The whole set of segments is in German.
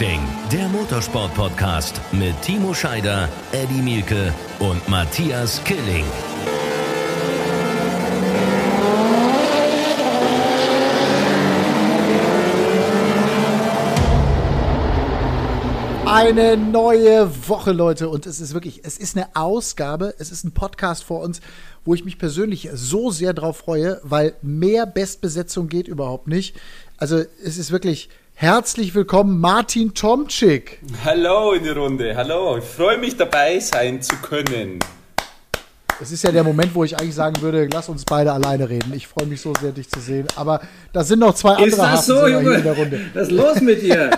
Racing, der Motorsport-Podcast mit Timo Scheider, Eddie Mielke und Matthias Killing. Eine neue Woche, Leute. Und es ist wirklich, es ist eine Ausgabe, es ist ein Podcast vor uns, wo ich mich persönlich so sehr drauf freue, weil mehr Bestbesetzung geht überhaupt nicht. Also es ist wirklich herzlich willkommen, Martin Tomczyk. Hallo in die Runde, hallo. Ich freue mich dabei sein zu können. Es ist ja der Moment, wo ich eigentlich sagen würde, lass uns beide alleine reden. Ich freue mich so sehr, dich zu sehen. Aber da sind noch zwei ist andere das so, Junge? in der Runde. Was ist los mit dir?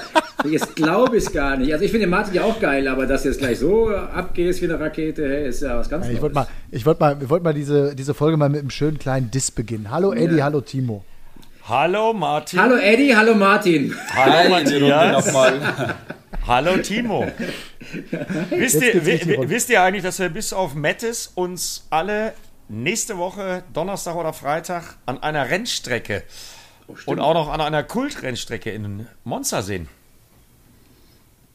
Jetzt glaube ich es gar nicht. Also ich finde Martin ja auch geil, aber dass du jetzt gleich so abgehst wie eine Rakete, hey, ist ja was ganz Ich Neues. wollte mal, ich wollte mal, ich wollte mal diese, diese Folge mal mit einem schönen kleinen Diss beginnen. Hallo Eddie, Ja. hallo Timo. Hallo Martin. Hallo Eddie, hallo Martin. Hallo Runde Matthias. nochmal. Hallo Timo. wisst, ihr, wisst ihr eigentlich, dass wir bis auf Mettes uns alle nächste Woche, Donnerstag oder Freitag, an einer Rennstrecke und auch noch an einer Kultrennstrecke in Monza sehen?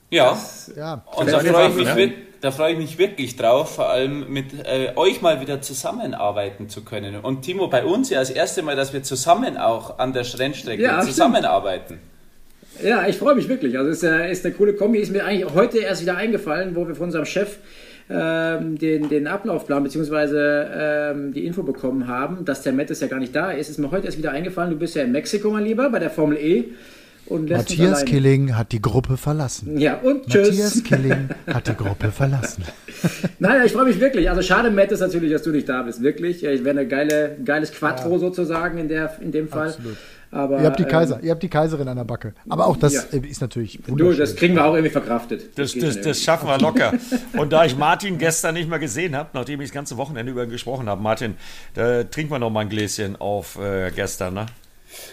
Ja, Ja, und da freue ich, mich ne? Da freue ich mich wirklich drauf, vor allem mit äh, euch mal wieder zusammenarbeiten zu können. Und Timo, bei uns ja das erste Mal, dass wir zusammen auch an der Rennstrecke Ja, stimmt. zusammenarbeiten. Ja, ich freue mich wirklich. Also es ist, äh, ist eine coole Kombi. Ist mir eigentlich heute erst wieder eingefallen, wo wir von unserem Chef ähm, den, den Ablaufplan bzw. Ähm, die Info bekommen haben, dass der Matt ja gar nicht da ist. Ist mir heute erst wieder eingefallen. Du bist ja in Mexiko, mein Lieber, bei der Formel E. Und lässt uns Matthias. Killing hat die Gruppe verlassen. Ja, und tschüss. Matthias Killing hat die Gruppe verlassen. Nein, ich freue mich wirklich. Also schade, Matt, ist natürlich, dass du nicht da bist. Wirklich. Ich wäre eine geile, geiles Quattro sozusagen in, der, in dem Fall. Absolut. Aber, Ihr habt die ähm, Kaiser, ihr habt die Kaiserin an der Backe. Aber auch das Ja. ist natürlich Du, das kriegen wir auch irgendwie verkraftet. Das, das, das irgendwie. schaffen wir locker. Und da ich Martin gestern nicht mehr gesehen habe, nachdem ich das ganze Wochenende über ihn gesprochen habe, Martin, da trinken wir noch mal ein Gläschen auf äh, gestern, ne?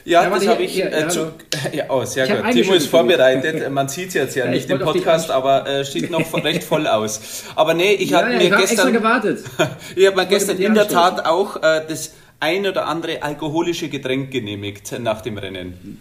Ja, Ja, das habe ich äh, ja, zu, hallo. ja, oh, sehr Ich gut. Timo ist vorbereitet. Man sieht es jetzt ja Ja, nicht ich im Podcast, aber äh, steht noch recht voll aus. Aber nee, ich ja, mir ich habe extra gestern gewartet. Ich habe mir gestern in der. Tat auch äh, das ein oder andere alkoholische Getränk genehmigt nach dem Rennen.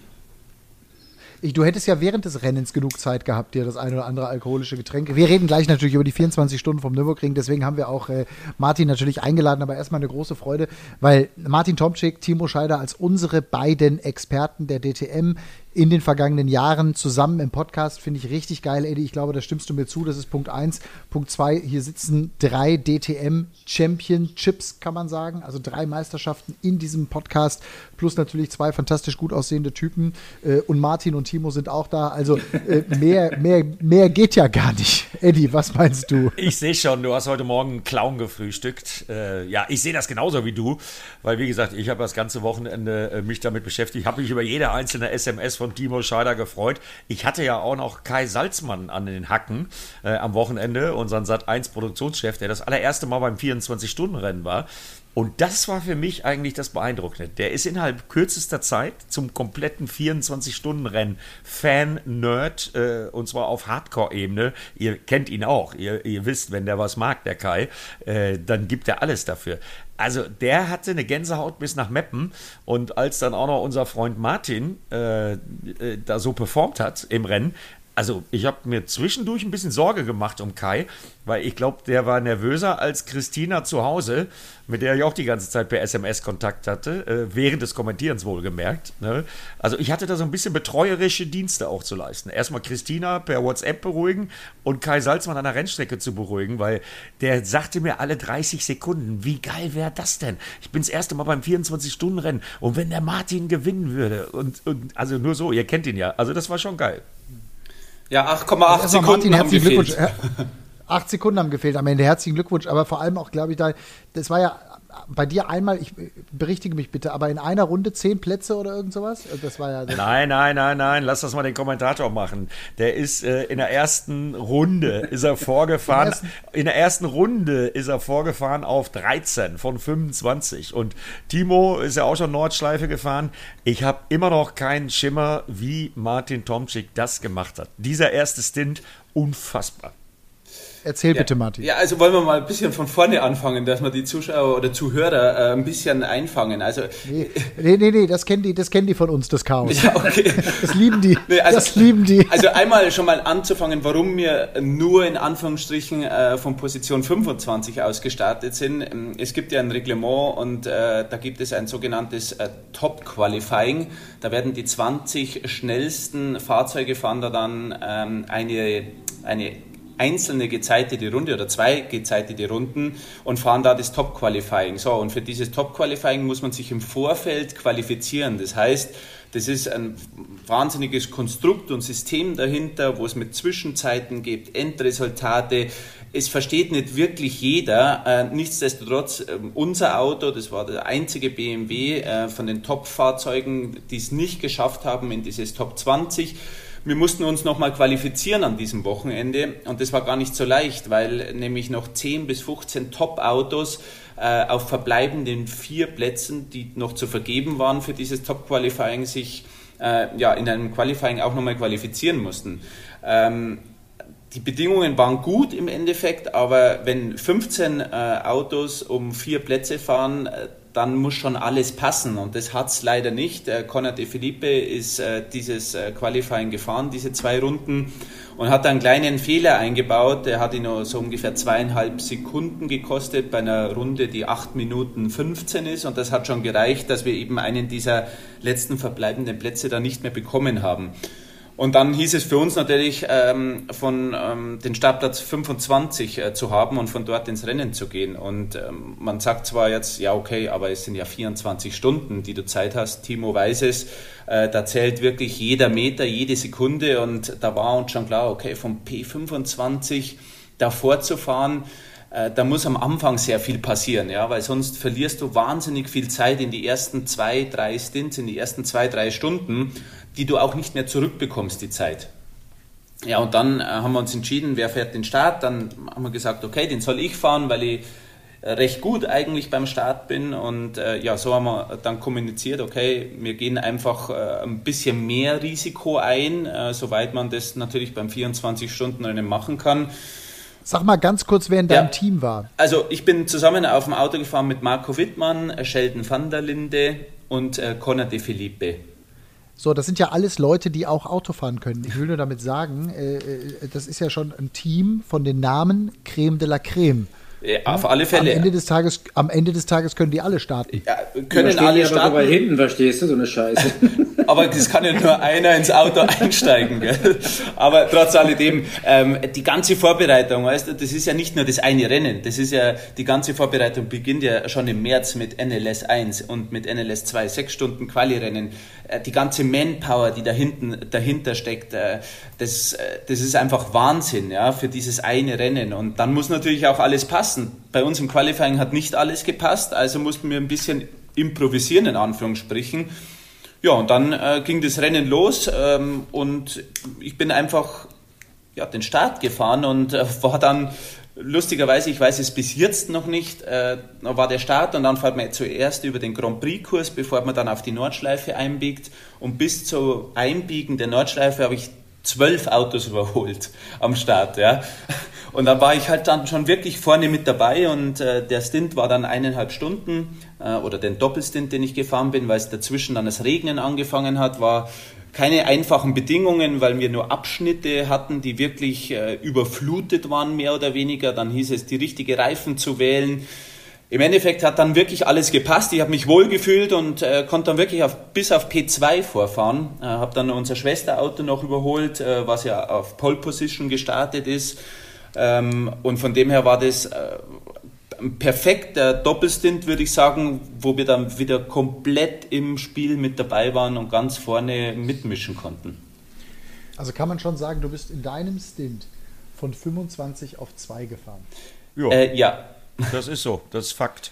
Ich, du hättest ja während des Rennens genug Zeit gehabt, dir das ein oder andere alkoholische Getränk. Wir reden gleich natürlich über die 24 Stunden vom Nürburgring, deswegen haben wir auch äh, Martin natürlich eingeladen, aber erstmal eine große Freude, weil Martin Tomczyk, Timo Scheider als unsere beiden Experten der DTM in den vergangenen Jahren zusammen im Podcast finde ich richtig geil, Eddie. Ich glaube, da stimmst du mir zu. Das ist Punkt eins. Punkt zwei, hier sitzen drei DTM Championships, kann man sagen. Also drei Meisterschaften in diesem Podcast. Plus natürlich zwei fantastisch gut aussehende Typen. Äh, und Martin und Timo sind auch da. Also äh, mehr, mehr, mehr geht ja gar nicht. Eddie, was meinst du? Ich sehe schon, du hast heute Morgen einen Clown gefrühstückt. Äh, ja, ich sehe das genauso wie du, weil wie gesagt, ich habe das ganze Wochenende mich damit beschäftigt, habe mich über jede einzelne SMS von Timo Scheider gefreut. Ich hatte ja auch noch Kai Salzmann an den Hacken äh, am Wochenende, unseren Sat1 Produktionschef, der das allererste Mal beim 24-Stunden-Rennen war. Und das war für mich eigentlich das Beeindruckende. Der ist innerhalb kürzester Zeit zum kompletten 24-Stunden-Rennen Fan-Nerd äh, und zwar auf Hardcore-Ebene. Ihr kennt ihn auch. Ihr, ihr wisst, wenn der was mag, der Kai, äh, dann gibt er alles dafür. Also der hatte eine Gänsehaut bis nach Meppen und als dann auch noch unser Freund Martin äh, äh, da so performt hat im Rennen, also ich habe mir zwischendurch ein bisschen Sorge gemacht um Kai, weil ich glaube, der war nervöser als Christina zu Hause, mit der ich auch die ganze Zeit per SMS Kontakt hatte, äh, während des Kommentierens wohlgemerkt. Ne? Also ich hatte da so ein bisschen betreuerische Dienste auch zu leisten. Erstmal Christina per WhatsApp beruhigen und Kai Salzmann an der Rennstrecke zu beruhigen, weil der sagte mir alle 30 Sekunden, wie geil wäre das denn? Ich bin das erste Mal beim 24-Stunden-Rennen und wenn der Martin gewinnen würde und, und also nur so, ihr kennt ihn ja, also das war schon geil. Ja, 8,8 Also Erstmal Sekunden Martin, haben gefehlt. Glückwunsch. Acht Sekunden haben gefehlt am Ende. Herzlichen Glückwunsch. Aber vor allem auch, glaube ich, da, das war ja bei dir einmal, ich berichtige mich bitte, aber in einer Runde zehn Plätze oder irgend sowas? Das war ja. Das Nein, nein, nein, nein, lass das mal den Kommentator machen. Der ist äh, in der ersten Runde ist er vorgefahren. in der ersten Runde ist er vorgefahren auf 13 von 25 und Timo ist ja auch schon Nordschleife gefahren. Ich habe immer noch keinen Schimmer, wie Martin Tomczyk das gemacht hat. Dieser erste Stint unfassbar. Erzähl ja. bitte, Martin. Ja, also wollen wir mal ein bisschen von vorne anfangen, dass wir die Zuschauer oder Zuhörer äh, ein bisschen einfangen. Also, nee, nee, nee, nee, das kennen die, das kennen die von uns, das Chaos. Ja, okay. Das lieben die. Nee, also, das lieben die. Also einmal schon mal anzufangen, warum wir nur in Anführungsstrichen äh, von Position 25 aus gestartet sind. Ähm, es gibt ja ein Reglement und äh, da gibt es ein sogenanntes äh, Top Qualifying. Da werden die 20 schnellsten Fahrzeuge fahren da dann ähm, eine, eine einzelne gezeitete Runde oder zwei gezeitete Runden und fahren da das Top Qualifying. So, und für dieses Top Qualifying muss man sich im Vorfeld qualifizieren. Das heißt, das ist ein wahnsinniges Konstrukt und System dahinter, wo es mit Zwischenzeiten gibt, Endresultate. Es versteht nicht wirklich jeder. Äh, nichtsdestotrotz, äh, unser Auto, das war der einzige BMW äh, von den Top-Fahrzeugen, die es nicht geschafft haben in dieses Top 20. Wir mussten uns nochmal qualifizieren an diesem Wochenende und das war gar nicht so leicht, weil nämlich noch 10 bis 15 Top-Autos äh, auf verbleibenden vier Plätzen, die noch zu vergeben waren für dieses Top-Qualifying, sich äh, ja, in einem Qualifying auch nochmal qualifizieren mussten. Ähm, die Bedingungen waren gut im Endeffekt, aber wenn 15 äh, Autos um vier Plätze fahren, äh, dann muss schon alles passen und das hat es leider nicht. Äh, Conor de Felipe ist äh, dieses äh, Qualifying gefahren, diese zwei Runden und hat einen kleinen Fehler eingebaut. Der hat ihn nur so ungefähr zweieinhalb Sekunden gekostet bei einer Runde, die 8 Minuten 15 ist und das hat schon gereicht, dass wir eben einen dieser letzten verbleibenden Plätze da nicht mehr bekommen haben. Und dann hieß es für uns natürlich, ähm, von ähm, den Startplatz 25 äh, zu haben und von dort ins Rennen zu gehen. Und ähm, man sagt zwar jetzt, ja okay, aber es sind ja 24 Stunden, die du Zeit hast. Timo weiß es, äh, da zählt wirklich jeder Meter, jede Sekunde. Und da war uns schon klar, okay, vom P25 davor zu fahren, äh, da muss am Anfang sehr viel passieren, ja, weil sonst verlierst du wahnsinnig viel Zeit in die ersten zwei, drei Stints, in die ersten zwei, drei Stunden die du auch nicht mehr zurückbekommst, die Zeit. Ja, und dann äh, haben wir uns entschieden, wer fährt den Start. Dann haben wir gesagt, okay, den soll ich fahren, weil ich äh, recht gut eigentlich beim Start bin. Und äh, ja, so haben wir dann kommuniziert, okay, wir gehen einfach äh, ein bisschen mehr Risiko ein, äh, soweit man das natürlich beim 24-Stunden-Rennen machen kann. Sag mal ganz kurz, wer in deinem ja. Team war. Also ich bin zusammen auf dem Auto gefahren mit Marco Wittmann, Sheldon van der Linde und äh, Conor de Felipe. So, das sind ja alles Leute, die auch Auto fahren können. Ich will nur damit sagen, äh, äh, das ist ja schon ein Team von den Namen Creme de la Creme. Ja, auf alle Fälle. Am Ende des Tages, am Ende des Tages können die alle starten. Ja, können alle aber starten. Aber hinten, verstehst du, so eine Scheiße. aber das kann ja nur einer ins Auto einsteigen. Gell? Aber trotz alledem, ähm, die ganze Vorbereitung, weißt du, das ist ja nicht nur das eine Rennen. Das ist ja, die ganze Vorbereitung beginnt ja schon im März mit NLS 1 und mit NLS 2, sechs Stunden Quali-Rennen. Äh, die ganze Manpower, die da hinten, dahinter steckt, äh, das, äh, das ist einfach Wahnsinn, ja, für dieses eine Rennen. Und dann muss natürlich auch alles passen passen. Bei uns im Qualifying hat nicht alles gepasst, also mussten wir ein bisschen improvisieren, in Anführungsstrichen. Ja, und dann äh, ging das Rennen los ähm, und ich bin einfach ja, den Start gefahren und äh, war dann lustigerweise, ich weiß es bis jetzt noch nicht, äh, war der Start und dann fährt man zuerst über den Grand Prix-Kurs, bevor man dann auf die Nordschleife einbiegt. Und bis zum Einbiegen der Nordschleife habe ich zwölf Autos überholt am Start. Ja. Und da war ich halt dann schon wirklich vorne mit dabei und äh, der Stint war dann eineinhalb Stunden äh, oder den Doppelstint, den ich gefahren bin, weil es dazwischen dann das Regnen angefangen hat, war keine einfachen Bedingungen, weil wir nur Abschnitte hatten, die wirklich äh, überflutet waren, mehr oder weniger. Dann hieß es, die richtige Reifen zu wählen. Im Endeffekt hat dann wirklich alles gepasst. Ich habe mich wohl gefühlt und äh, konnte dann wirklich auf, bis auf P2 vorfahren. Äh, habe dann unser Schwesterauto noch überholt, äh, was ja auf Pole Position gestartet ist. Ähm, und von dem her war das äh, ein perfekter Doppelstint, würde ich sagen, wo wir dann wieder komplett im Spiel mit dabei waren und ganz vorne mitmischen konnten. Also kann man schon sagen, du bist in deinem Stint von 25 auf 2 gefahren. Äh, ja. Das ist so, das ist Fakt.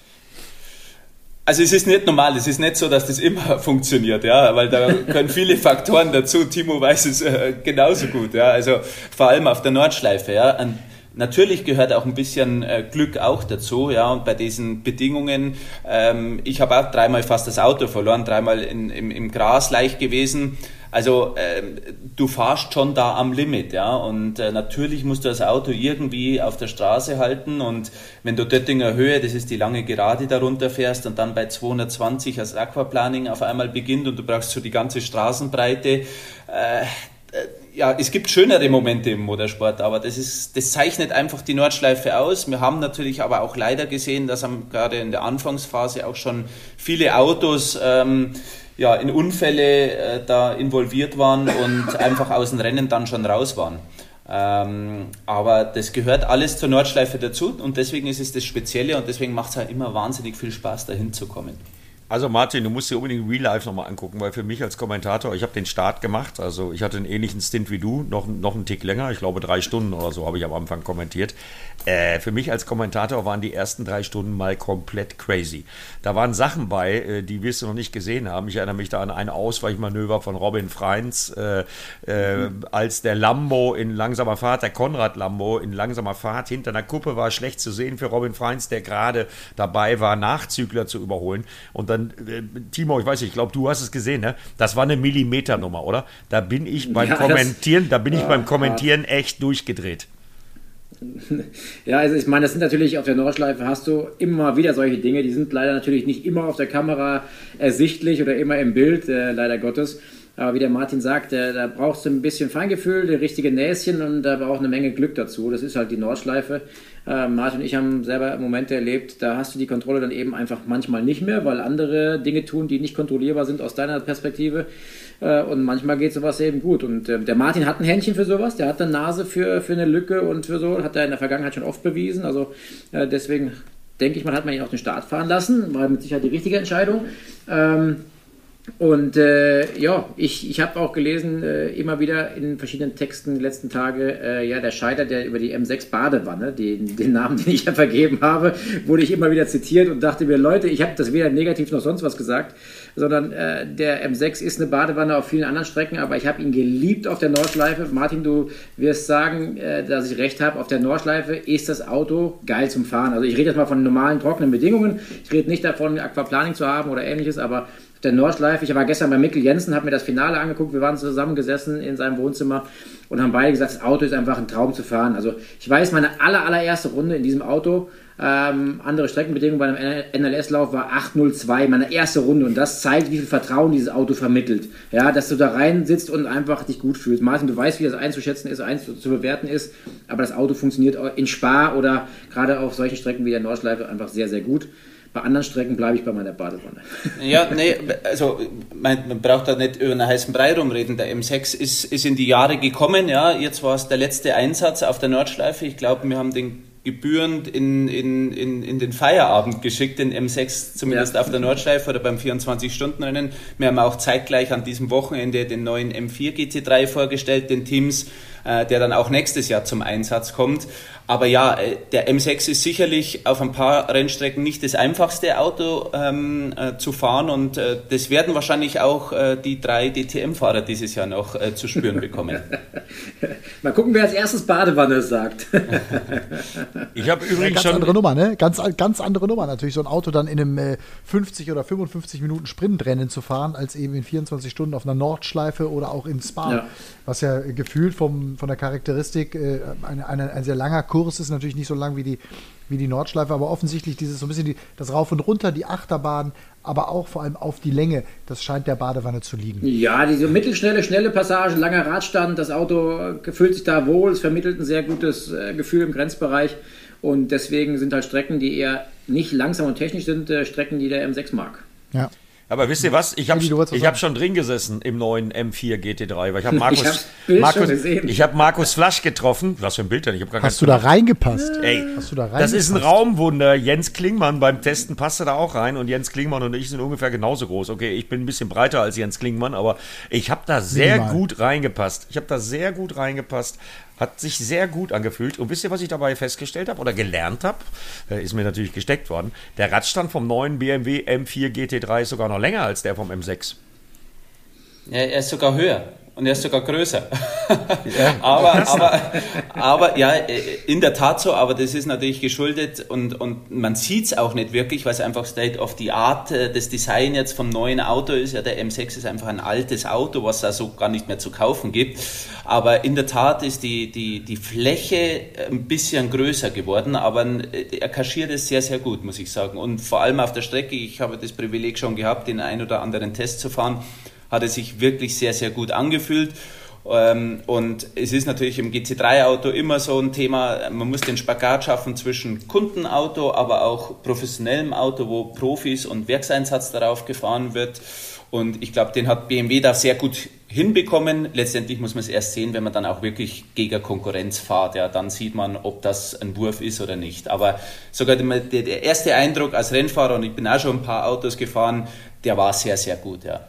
Also es ist nicht normal, es ist nicht so, dass das immer funktioniert, ja, weil da können viele Faktoren dazu. Timo weiß es äh, genauso gut, ja. Also vor allem auf der Nordschleife, ja. Ein Natürlich gehört auch ein bisschen äh, Glück auch dazu, ja, und bei diesen Bedingungen, ähm, ich habe auch dreimal fast das Auto verloren, dreimal in, im, im Gras leicht gewesen, Also äh, du fahrst schon da am Limit, ja. Und äh, natürlich musst du das Auto irgendwie auf der Straße halten. Und wenn du Döttinger Höhe, das ist die lange Gerade, darunter fährst und dann bei 220 als Aquaplaning auf einmal beginnt und du brauchst so die ganze Straßenbreite, äh, äh, ja, es gibt schönere Momente im Motorsport, aber das ist, das zeichnet einfach die Nordschleife aus. Wir haben natürlich aber auch leider gesehen, dass gerade in der Anfangsphase auch schon viele Autos ähm, ja, in Unfälle äh, da involviert waren und einfach aus dem Rennen dann schon raus waren. Ähm, aber das gehört alles zur Nordschleife dazu und deswegen ist es das Spezielle und deswegen macht es halt immer wahnsinnig viel Spaß, dahin zu kommen. Also Martin, du musst dir unbedingt Real Life nochmal angucken, weil für mich als Kommentator, ich habe den Start gemacht, also ich hatte einen ähnlichen Stint wie du, noch, noch einen Tick länger, ich glaube drei Stunden oder so habe ich am Anfang kommentiert. Äh, für mich als Kommentator waren die ersten drei Stunden mal komplett crazy. Da waren Sachen bei, äh, die wirst du noch nicht gesehen haben. Ich erinnere mich da an ein Ausweichmanöver von Robin Freins, äh, mhm. als der Lambo in langsamer Fahrt, der Konrad Lambo in langsamer Fahrt hinter einer Kuppe war schlecht zu sehen für Robin Freins, der gerade dabei war, Nachzügler zu überholen. Und dann, äh, Timo, ich weiß nicht, ich glaube, du hast es gesehen, ne? Das war eine Millimeternummer, oder? Da bin ich beim ja, Kommentieren, da bin ich beim Kommentieren echt durchgedreht. Ja, also ich meine, das sind natürlich auf der Nordschleife hast du immer wieder solche Dinge, die sind leider natürlich nicht immer auf der Kamera ersichtlich oder immer im Bild, äh, leider Gottes. Aber wie der Martin sagt, da brauchst du ein bisschen Feingefühl, das richtige Näschen und da braucht eine Menge Glück dazu. Das ist halt die Nordschleife. Äh, Martin und ich haben selber Momente erlebt, da hast du die Kontrolle dann eben einfach manchmal nicht mehr, weil andere Dinge tun, die nicht kontrollierbar sind aus deiner Perspektive. Äh, und manchmal geht sowas eben gut. Und äh, der Martin hat ein Händchen für sowas, der hat eine Nase für, für eine Lücke und für so, hat er in der Vergangenheit schon oft bewiesen. Also äh, deswegen denke ich mal, hat man ihn auf den Start fahren lassen, war mit Sicherheit die richtige Entscheidung. Ähm, und äh, ja, ich, ich habe auch gelesen, äh, immer wieder in verschiedenen Texten die letzten Tage, äh, ja, der Scheiter, der über die M6 Badewanne, den, den Namen, den ich ja vergeben habe, wurde ich immer wieder zitiert und dachte mir, Leute, ich habe das weder negativ noch sonst was gesagt, sondern äh, der M6 ist eine Badewanne auf vielen anderen Strecken, aber ich habe ihn geliebt auf der Nordschleife. Martin, du wirst sagen, äh, dass ich recht habe, auf der Nordschleife ist das Auto geil zum Fahren. Also ich rede jetzt mal von normalen, trockenen Bedingungen. Ich rede nicht davon, Aquaplaning zu haben oder ähnliches, aber der Nordschleife. Ich war gestern bei Mikkel Jensen, habe mir das Finale angeguckt. Wir waren zusammengesessen in seinem Wohnzimmer und haben beide gesagt, das Auto ist einfach ein Traum zu fahren. Also ich weiß, meine aller, allererste Runde in diesem Auto, ähm, andere Streckenbedingungen bei einem NLS-Lauf war 8.02, meine erste Runde. Und das zeigt, wie viel Vertrauen dieses Auto vermittelt. Ja, dass du da rein sitzt und einfach dich gut fühlst. Martin, du weißt, wie das einzuschätzen ist, zu bewerten ist. Aber das Auto funktioniert in Spa oder gerade auf solchen Strecken wie der Nordschleife einfach sehr, sehr gut. Bei anderen Strecken bleibe ich bei meiner Badewanne. Ja, nee, also man, man, braucht da nicht über einen heißen Brei rumreden. Der M6 ist, ist in die Jahre gekommen, ja. Jetzt war es der letzte Einsatz auf der Nordschleife. Ich glaube, wir haben den gebührend in, in, in, in den Feierabend geschickt, den M6 zumindest ja. auf der Nordschleife oder beim 24-Stunden-Rennen. Wir haben auch zeitgleich an diesem Wochenende den neuen M4 GT3 vorgestellt, den Teams, äh, der dann auch nächstes Jahr zum Einsatz kommt. Aber ja, äh, der M6 ist sicherlich auf ein paar Rennstrecken nicht das einfachste Auto ähm, äh, zu fahren und äh, das werden wahrscheinlich auch äh, die drei DTM-Fahrer dieses Jahr noch äh, zu spüren bekommen. Mal gucken, wer als erstes Badewanne sagt. ich habe übrigens ja, ganz schon andere Nummer, ne? Ganz, ganz andere Nummer natürlich, so ein Auto dann in einem 50 äh, oder 55 Minuten Sprintrennen zu fahren, als eben in 24 Stunden auf einer Nordschleife oder auch in Spa, ja. Was ja gefühlt vom, von der Charakteristik eine, eine, ein sehr langer Kurs Kurs ist natürlich nicht so lang wie die, wie die Nordschleife, aber offensichtlich dieses so ein bisschen die, das Rauf und Runter, die Achterbahn, aber auch vor allem auf die Länge, das scheint der Badewanne zu liegen. Ja, diese mittelschnelle, schnelle Passage, langer Radstand, das Auto fühlt sich da wohl, es vermittelt ein sehr gutes äh, Gefühl im Grenzbereich und deswegen sind halt Strecken, die eher nicht langsam und technisch sind, äh, Strecken, die der M6 mag. Ja. Aber wisst ihr was? Ich habe hab schon drin gesessen im neuen M4 GT3, weil ich habe Markus, ich Markus, ich hab Markus Flasch getroffen. Was für ein Bild denn? Ich gar Hast du da reingepasst? Ey, Hast du da reingepasst? das ist ein Raumwunder. Jens Klingmann beim Testen passte da auch rein und Jens Klingmann und ich sind ungefähr genauso groß. Okay, ich bin ein bisschen breiter als Jens Klingmann, aber ich habe da sehr Minimal. gut reingepasst. Ich habe da sehr gut reingepasst. Hat sich sehr gut angefühlt. Und wisst ihr, was ich dabei festgestellt habe oder gelernt habe? Äh, ist mir natürlich gesteckt worden. Der Radstand vom neuen BMW M4 GT3 ist sogar noch länger als der vom M6. Ja, er ist sogar höher. Und er ist sogar größer. Ja, aber, aber, aber ja, in der Tat so, aber das ist natürlich geschuldet und, und man sieht es auch nicht wirklich, weil es einfach State of the Art äh, des Design jetzt vom neuen Auto ist. Ja, der M6 ist einfach ein altes Auto, was es also gar nicht mehr zu kaufen gibt. Aber in der Tat ist die, die, die Fläche ein bisschen größer geworden, aber er kaschiert es sehr, sehr gut, muss ich sagen. Und vor allem auf der Strecke, ich habe das Privileg schon gehabt, den ein oder anderen Test zu fahren, hat es sich wirklich sehr, sehr gut angefühlt. Ähm, und es ist natürlich im GC3-Auto immer so ein Thema, man muss den Spagat schaffen zwischen Kundenauto, aber auch professionellem Auto, wo Profis und Werkseinsatz darauf gefahren wird. Und ich glaube, den hat BMW da sehr gut hinbekommen. Letztendlich muss man es erst sehen, wenn man dann auch wirklich gegen Konkurrenz fährt. Ja, dann sieht man, ob das ein Wurf ist oder nicht. Aber sogar der, erste Eindruck als Rennfahrer, und ich bin auch schon ein paar Autos gefahren, der war sehr, sehr gut. Ja.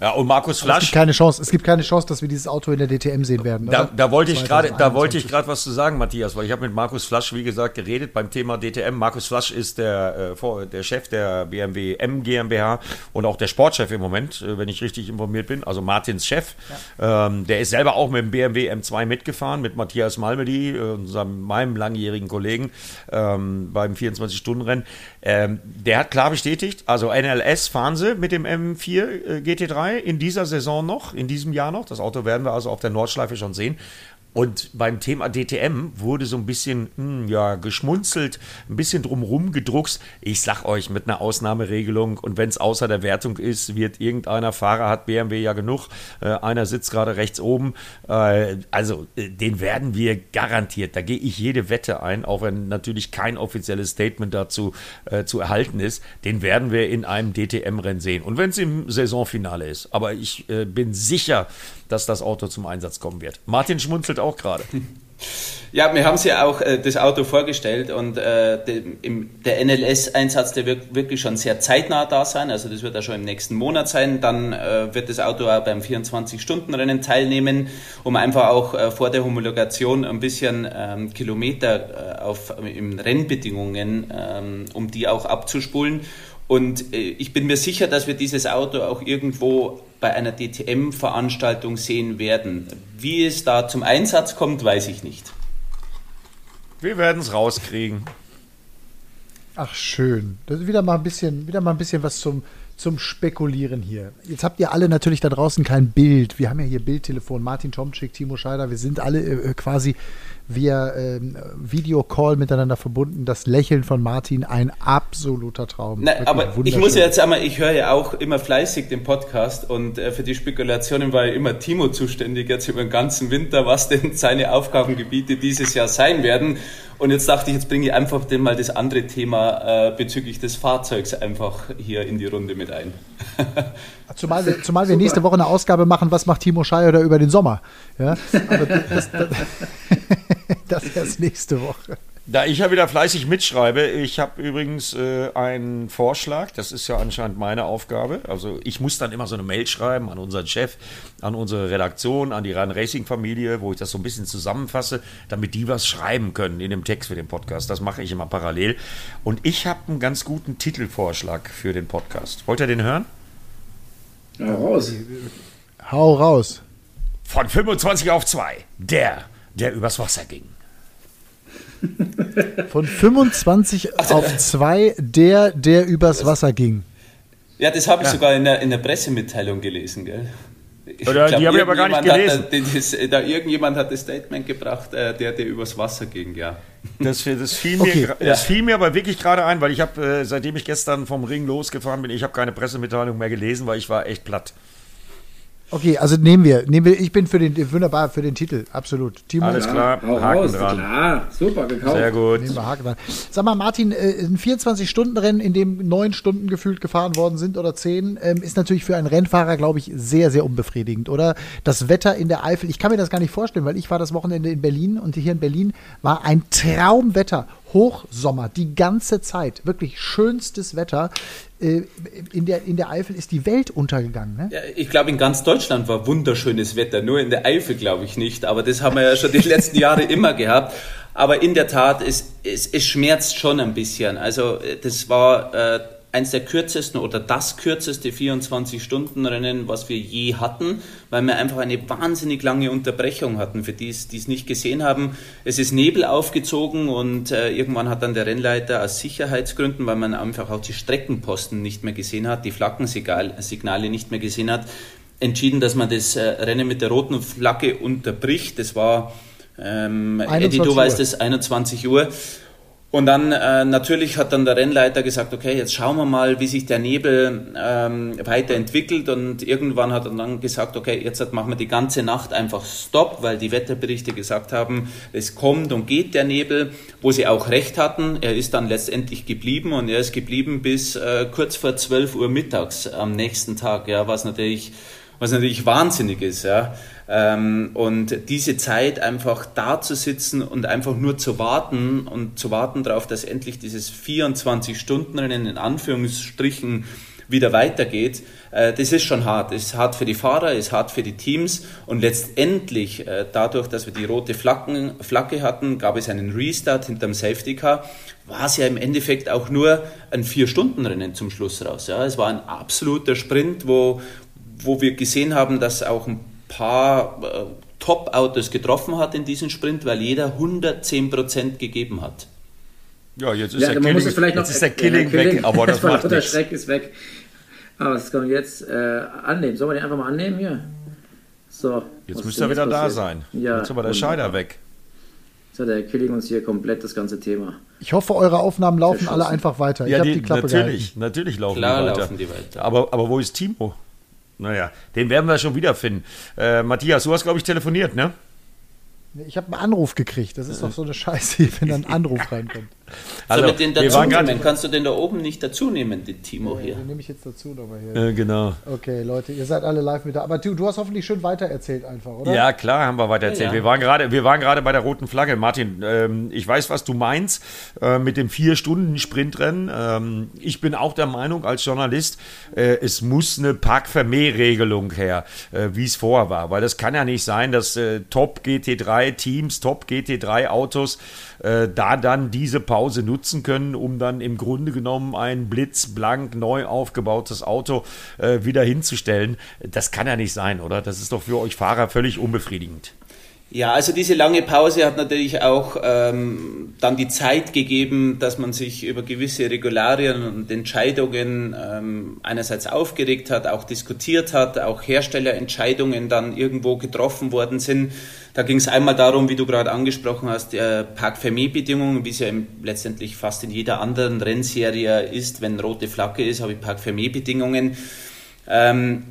Ja, und Markus Flasch. es gibt keine Chance, es gibt keine Chance, dass wir dieses Auto in der DTM sehen werden. Da, da, wollte ich gerade, da wollte ich gerade was zu sagen, Matthias, weil ich habe mit Markus Flasch, wie gesagt, geredet beim Thema DTM. Markus Flasch ist der, äh, der Chef der BMW M GmbH und auch der Sportchef im Moment, äh, wenn ich richtig informiert bin. Also Martins Chef. Ja. Ähm, der ist selber auch mit dem BMW M2 mitgefahren, mit Matthias Malmedy, äh, unserem, meinem langjährigen Kollegen ähm, beim 24-Stunden-Rennen. Ähm, der hat klar bestätigt, also NLS fahren sie mit dem M4 äh, GT3 in dieser Saison noch, in diesem Jahr noch. Das Auto werden wir also auf der Nordschleife schon sehen. Und beim Thema DTM wurde so ein bisschen hm, ja, geschmunzelt, ein bisschen drumrum gedruckst. Ich sag euch, mit einer Ausnahmeregelung und wenn es außer der Wertung ist, wird irgendeiner Fahrer, hat BMW ja genug, äh, einer sitzt gerade rechts oben. Äh, also äh, den werden wir garantiert, da gehe ich jede Wette ein, auch wenn natürlich kein offizielles Statement dazu äh, zu erhalten ist, den werden wir in einem DTM-Rennen sehen. Und wenn es im Saisonfinale ist. Aber ich äh, bin sicher, dass das Auto zum Einsatz kommen wird. Martin schmunzelt auch gerade. Ja, wir haben sie ja auch äh, das Auto vorgestellt und äh, de, im, der NLS-Einsatz, der wird wirklich schon sehr zeitnah da sein, also das wird ja schon im nächsten Monat sein. Dann äh, wird das Auto auch beim 24-Stunden-Rennen teilnehmen, um einfach auch äh, vor der Homologation ein bisschen ähm, Kilometer äh, auf, in Rennbedingungen, ähm, um die auch abzuspulen. Und äh, ich bin mir sicher, dass wir dieses Auto auch irgendwo bei einer DTM-Veranstaltung sehen werden. Wie es da zum Einsatz kommt, weiß ich nicht. Wir werden es rauskriegen. Ach schön. Das ist wieder mal ein bisschen, wieder mal ein bisschen was zum, zum Spekulieren hier. Jetzt habt ihr alle natürlich da draußen kein Bild. Wir haben ja hier Bildtelefon. Martin Tomczyk, Timo Scheider. Wir sind alle äh, quasi via ähm, Videocall miteinander verbunden. Das Lächeln von Martin, ein absoluter Traum. Nein, aber ich muss ja jetzt einmal, ich höre ja auch immer fleißig den Podcast und äh, für die Spekulationen war ja immer Timo zuständig jetzt über den ganzen Winter, was denn seine Aufgabengebiete dieses Jahr sein werden. Und jetzt dachte ich, jetzt bringe ich einfach den mal das andere Thema äh, bezüglich des Fahrzeugs einfach hier in die Runde mit ein. zumal wir, zumal wir nächste Woche eine Ausgabe machen, was macht Timo Scheier über den Sommer? Ja, aber das, das, das erst nächste Woche. Da ich ja wieder fleißig mitschreibe, ich habe übrigens äh, einen Vorschlag, das ist ja anscheinend meine Aufgabe. Also ich muss dann immer so eine Mail schreiben an unseren Chef, an unsere Redaktion, an die Run Racing Familie, wo ich das so ein bisschen zusammenfasse, damit die was schreiben können in dem Text für den Podcast. Das mache ich immer parallel. Und ich habe einen ganz guten Titelvorschlag für den Podcast. Wollt ihr den hören? Hau raus. Hau raus. Von 25 auf 2. Der, der übers Wasser ging. Von 25 auf 2, der, der übers Wasser ging. Ja, das habe ich ja. sogar in der, in der Pressemitteilung gelesen, gell? Ich Oder glaub, die habe ich aber gar nicht gelesen. Da, das, da, irgendjemand hat das Statement gebracht, äh, der, der übers Wasser ging, ja. Das, das, fiel, okay. mir, das fiel mir aber wirklich gerade ein, weil ich habe, äh, seitdem ich gestern vom Ring losgefahren bin, ich habe keine Pressemitteilung mehr gelesen, weil ich war echt platt. Okay, also nehmen wir, nehmen wir, ich bin für den, wunderbar für den Titel, absolut. Timo, Alles klar, ja, Haken raus, dran. Klar, super gekauft. Sehr gut. Nehmen wir Haken dran. Sag mal, Martin, äh, ein 24-Stunden-Rennen, in dem neun Stunden gefühlt gefahren worden sind oder zehn, ähm, ist natürlich für einen Rennfahrer, glaube ich, sehr, sehr unbefriedigend, oder? Das Wetter in der Eifel, ich kann mir das gar nicht vorstellen, weil ich war das Wochenende in Berlin und hier in Berlin war ein Traumwetter. Hochsommer, die ganze Zeit, wirklich schönstes Wetter. Äh, in der, in der Eifel ist die Welt untergegangen. Ne? Ja, ich glaube, in ganz Deutschland war wunderschönes Wetter, nur in der Eifel glaube ich nicht. Aber das haben wir ja schon die letzten Jahre immer gehabt. Aber in der Tat, es, es, es schmerzt schon ein bisschen. Also das war äh, eins der kürzesten oder das kürzeste 24-Stunden-Rennen, was wir je hatten, weil wir einfach eine wahnsinnig lange Unterbrechung hatten, für die es nicht gesehen haben. Es ist Nebel aufgezogen und äh, irgendwann hat dann der Rennleiter aus Sicherheitsgründen, weil man einfach auch die Streckenposten nicht mehr gesehen hat, die Flaggensignale nicht mehr gesehen hat, entschieden, dass man das äh, Rennen mit der roten Flagge unterbricht. Das war, ähm, Eddie, du weißt es, 21 Uhr. Und dann äh, natürlich hat dann der Rennleiter gesagt, okay, jetzt schauen wir mal, wie sich der Nebel ähm, weiterentwickelt. Und irgendwann hat er dann gesagt, okay, jetzt machen wir die ganze Nacht einfach Stopp, weil die Wetterberichte gesagt haben, es kommt und geht der Nebel, wo sie auch recht hatten. Er ist dann letztendlich geblieben und er ist geblieben bis äh, kurz vor 12 Uhr mittags am nächsten Tag, ja, was natürlich, was natürlich wahnsinnig ist, ja. Ähm, und diese Zeit einfach da zu sitzen und einfach nur zu warten und zu warten darauf, dass endlich dieses 24-Stunden-Rennen in Anführungsstrichen wieder weitergeht, äh, das ist schon hart. Es ist hart für die Fahrer, es ist hart für die Teams und letztendlich äh, dadurch, dass wir die rote Flaggen, Flagge hatten, gab es einen Restart hinterm Safety Car, war es ja im Endeffekt auch nur ein Vier-Stunden-Rennen zum Schluss raus. Ja. Es war ein absoluter Sprint, wo, wo wir gesehen haben, dass auch ein paar äh, Top-Autos getroffen hat in diesem Sprint, weil jeder 110% gegeben hat. Ja, jetzt ist ja, der Killing, jetzt noch, ist der Killing, ja, Killing weg, aber das macht Der Schreck ist weg. Aber das können wir jetzt äh, annehmen. Sollen wir den einfach mal annehmen hier? So. Jetzt müsste er wieder da sein. Ja, jetzt ist aber der Scheider weg. Jetzt hat der Killing uns hier komplett das ganze Thema. Ich hoffe, eure Aufnahmen laufen alle einfach weiter. Ja, ich die, die Klappe natürlich, gehalten. natürlich laufen Klar die weiter. Laufen die weiter. Aber, aber wo ist Timo? Naja, den werden wir schon wiederfinden. Äh, Matthias, du hast, glaube ich, telefoniert, ne? Ich habe einen Anruf gekriegt. Das ist doch so eine Scheiße, wenn dann ein Anruf reinkommt. Also, so mit den dazu nehmen, kannst du den da oben nicht dazu nehmen, den Timo hier. Den nehme ich jetzt dazu nochmal hier. Äh, genau. Okay, Leute, ihr seid alle live mit da. Aber du, du hast hoffentlich schön weitererzählt einfach, oder? Ja, klar haben wir weitererzählt. Ja, ja. Wir waren gerade, wir waren gerade bei der roten Flagge. Martin, ähm, ich weiß, was du meinst äh, mit dem vier Stunden Sprintrennen. Ähm, ich bin auch der Meinung als Journalist, äh, es muss eine Park-Vermehr-Regelung her, äh, wie es vorher war, weil das kann ja nicht sein, dass äh, Top GT3 Teams, Top GT3 Autos äh, da dann diese Pause nutzen können, um dann im Grunde genommen ein blitzblank neu aufgebautes Auto äh, wieder hinzustellen. Das kann ja nicht sein, oder? Das ist doch für euch Fahrer völlig unbefriedigend. Ja, also diese lange Pause hat natürlich auch ähm, dann die Zeit gegeben, dass man sich über gewisse Regularien und Entscheidungen ähm, einerseits aufgeregt hat, auch diskutiert hat, auch Herstellerentscheidungen dann irgendwo getroffen worden sind. Da ging es einmal darum, wie du gerade angesprochen hast, äh, Park-Fermé-Bedingungen, wie es ja letztendlich fast in jeder anderen Rennserie ist. Wenn rote Flagge ist, habe ich Park-Fermé-Bedingungen. Ähm,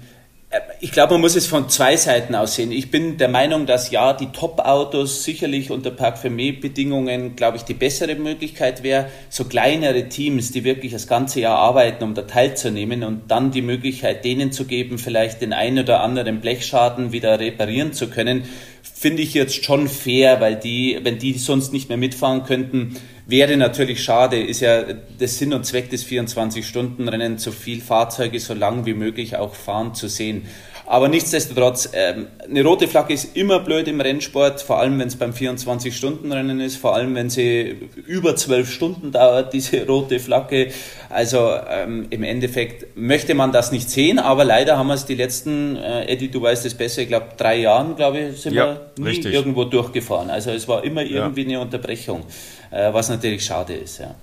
ich glaube, man muss es von zwei Seiten aus sehen. Ich bin der Meinung, dass ja, die Top-Autos sicherlich unter Park-Fermé-Bedingungen, glaube ich, die bessere Möglichkeit wäre. So kleinere Teams, die wirklich das ganze Jahr arbeiten, um da teilzunehmen und dann die Möglichkeit denen zu geben, vielleicht den einen oder anderen Blechschaden wieder reparieren zu können, finde ich jetzt schon fair, weil die, wenn die sonst nicht mehr mitfahren könnten, wäre natürlich schade. Ist ja der Sinn und Zweck des 24-Stunden-Rennen, so viel Fahrzeuge so lang wie möglich auch fahren zu sehen. Aber nichtsdestotrotz, ähm, eine rote Flagge ist immer blöd im Rennsport, vor allem wenn es beim 24-Stunden-Rennen ist, vor allem wenn sie über zwölf Stunden dauert, diese rote Flagge. Also ähm, im Endeffekt möchte man das nicht sehen, aber leider haben wir es die letzten, äh, Eddie, du weißt es besser, ich glaube drei Jahren, glaube ich, sind ja, wir nie richtig. irgendwo durchgefahren. Also es war immer irgendwie ja. eine Unterbrechung, äh, was natürlich schade ist. Ja.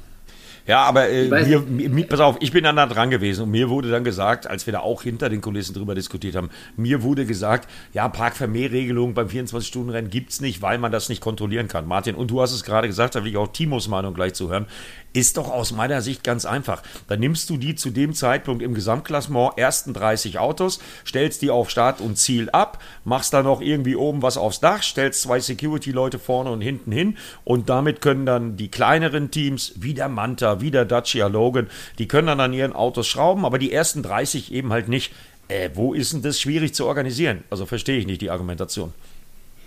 Ja, aber äh, mir, mir, pass auf, ich bin dann da dran gewesen und mir wurde dann gesagt, als wir da auch hinter den Kulissen drüber diskutiert haben, mir wurde gesagt, ja, Parkvermehrregelung beim 24-Stunden-Rennen gibt es nicht, weil man das nicht kontrollieren kann. Martin, und du hast es gerade gesagt, da will ich auch Timos Meinung gleich zuhören. Ist doch aus meiner Sicht ganz einfach. Dann nimmst du die zu dem Zeitpunkt im Gesamtklassement ersten 30 Autos, stellst die auf Start und Ziel ab, machst da noch irgendwie oben was aufs Dach, stellst zwei Security-Leute vorne und hinten hin und damit können dann die kleineren Teams, wie der Manta, wie der Dacia Logan, die können dann an ihren Autos schrauben, aber die ersten 30 eben halt nicht. Äh, wo ist denn das schwierig zu organisieren? Also verstehe ich nicht die Argumentation.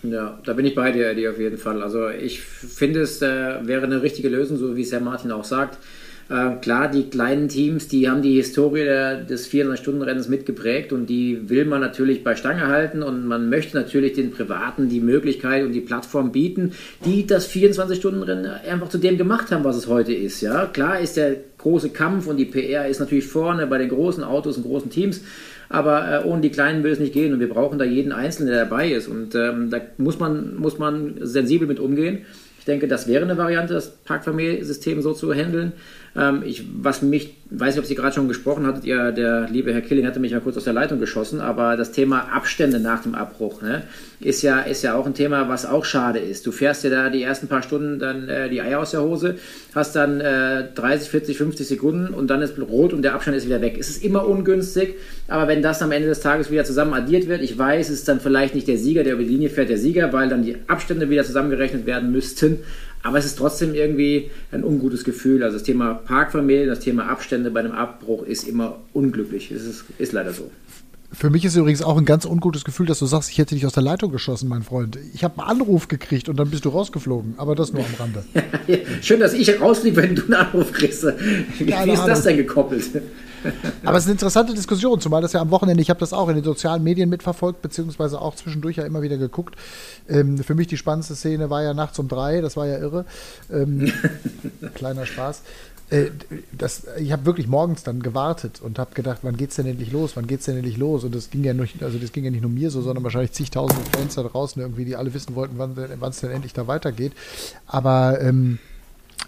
Ja, da bin ich bei dir, Eddie, auf jeden Fall. Also ich finde, es äh, wäre eine richtige Lösung, so wie es Herr Martin auch sagt. Äh, klar, die kleinen Teams, die haben die Historie der, des 400-Stunden-Rennens mitgeprägt und die will man natürlich bei Stange halten und man möchte natürlich den Privaten die Möglichkeit und die Plattform bieten, die das 24-Stunden-Rennen einfach zu dem gemacht haben, was es heute ist. Ja, klar ist der große Kampf und die PR ist natürlich vorne bei den großen Autos und großen Teams. Aber äh, ohne die Kleinen will es nicht gehen und wir brauchen da jeden Einzelnen, der dabei ist. Und ähm, da muss man, muss man sensibel mit umgehen. Ich denke, das wäre eine Variante, das Parkfamiliensystem so zu handeln. Ähm, ich, was mich, weiß nicht, ob Sie gerade schon gesprochen hattet, ihr, der liebe Herr Killing hatte mich mal kurz aus der Leitung geschossen, aber das Thema Abstände nach dem Abbruch ne, ist, ja, ist ja auch ein Thema, was auch schade ist. Du fährst dir da die ersten paar Stunden dann äh, die Eier aus der Hose, hast dann äh, 30, 40, 50 Sekunden und dann ist rot und der Abstand ist wieder weg. Es ist immer ungünstig, aber wenn das am Ende des Tages wieder zusammen addiert wird, ich weiß, es ist dann vielleicht nicht der Sieger, der über die Linie fährt, der Sieger, weil dann die Abstände wieder zusammengerechnet werden müssten. Aber es ist trotzdem irgendwie ein ungutes Gefühl. Also das Thema Parkfamilie, das Thema Abstände bei einem Abbruch ist immer unglücklich. Es ist, ist leider so. Für mich ist übrigens auch ein ganz ungutes Gefühl, dass du sagst, ich hätte dich aus der Leitung geschossen, mein Freund. Ich habe einen Anruf gekriegt und dann bist du rausgeflogen. Aber das nur am Rande. Schön, dass ich rausfliege, wenn du einen Anruf kriegst. Wie, wie ist das denn gekoppelt? Aber es ist eine interessante Diskussion, zumal das ja am Wochenende, ich habe das auch in den sozialen Medien mitverfolgt, beziehungsweise auch zwischendurch ja immer wieder geguckt. Ähm, für mich die spannendste Szene war ja nachts um drei, das war ja irre. Ähm, kleiner Spaß. Äh, das, ich habe wirklich morgens dann gewartet und habe gedacht, wann geht's denn endlich los? Wann geht's denn endlich los? Und das ging ja nicht, also das ging ja nicht nur mir so, sondern wahrscheinlich zigtausende Fans da draußen irgendwie, die alle wissen wollten, wann es denn endlich da weitergeht. Aber ähm,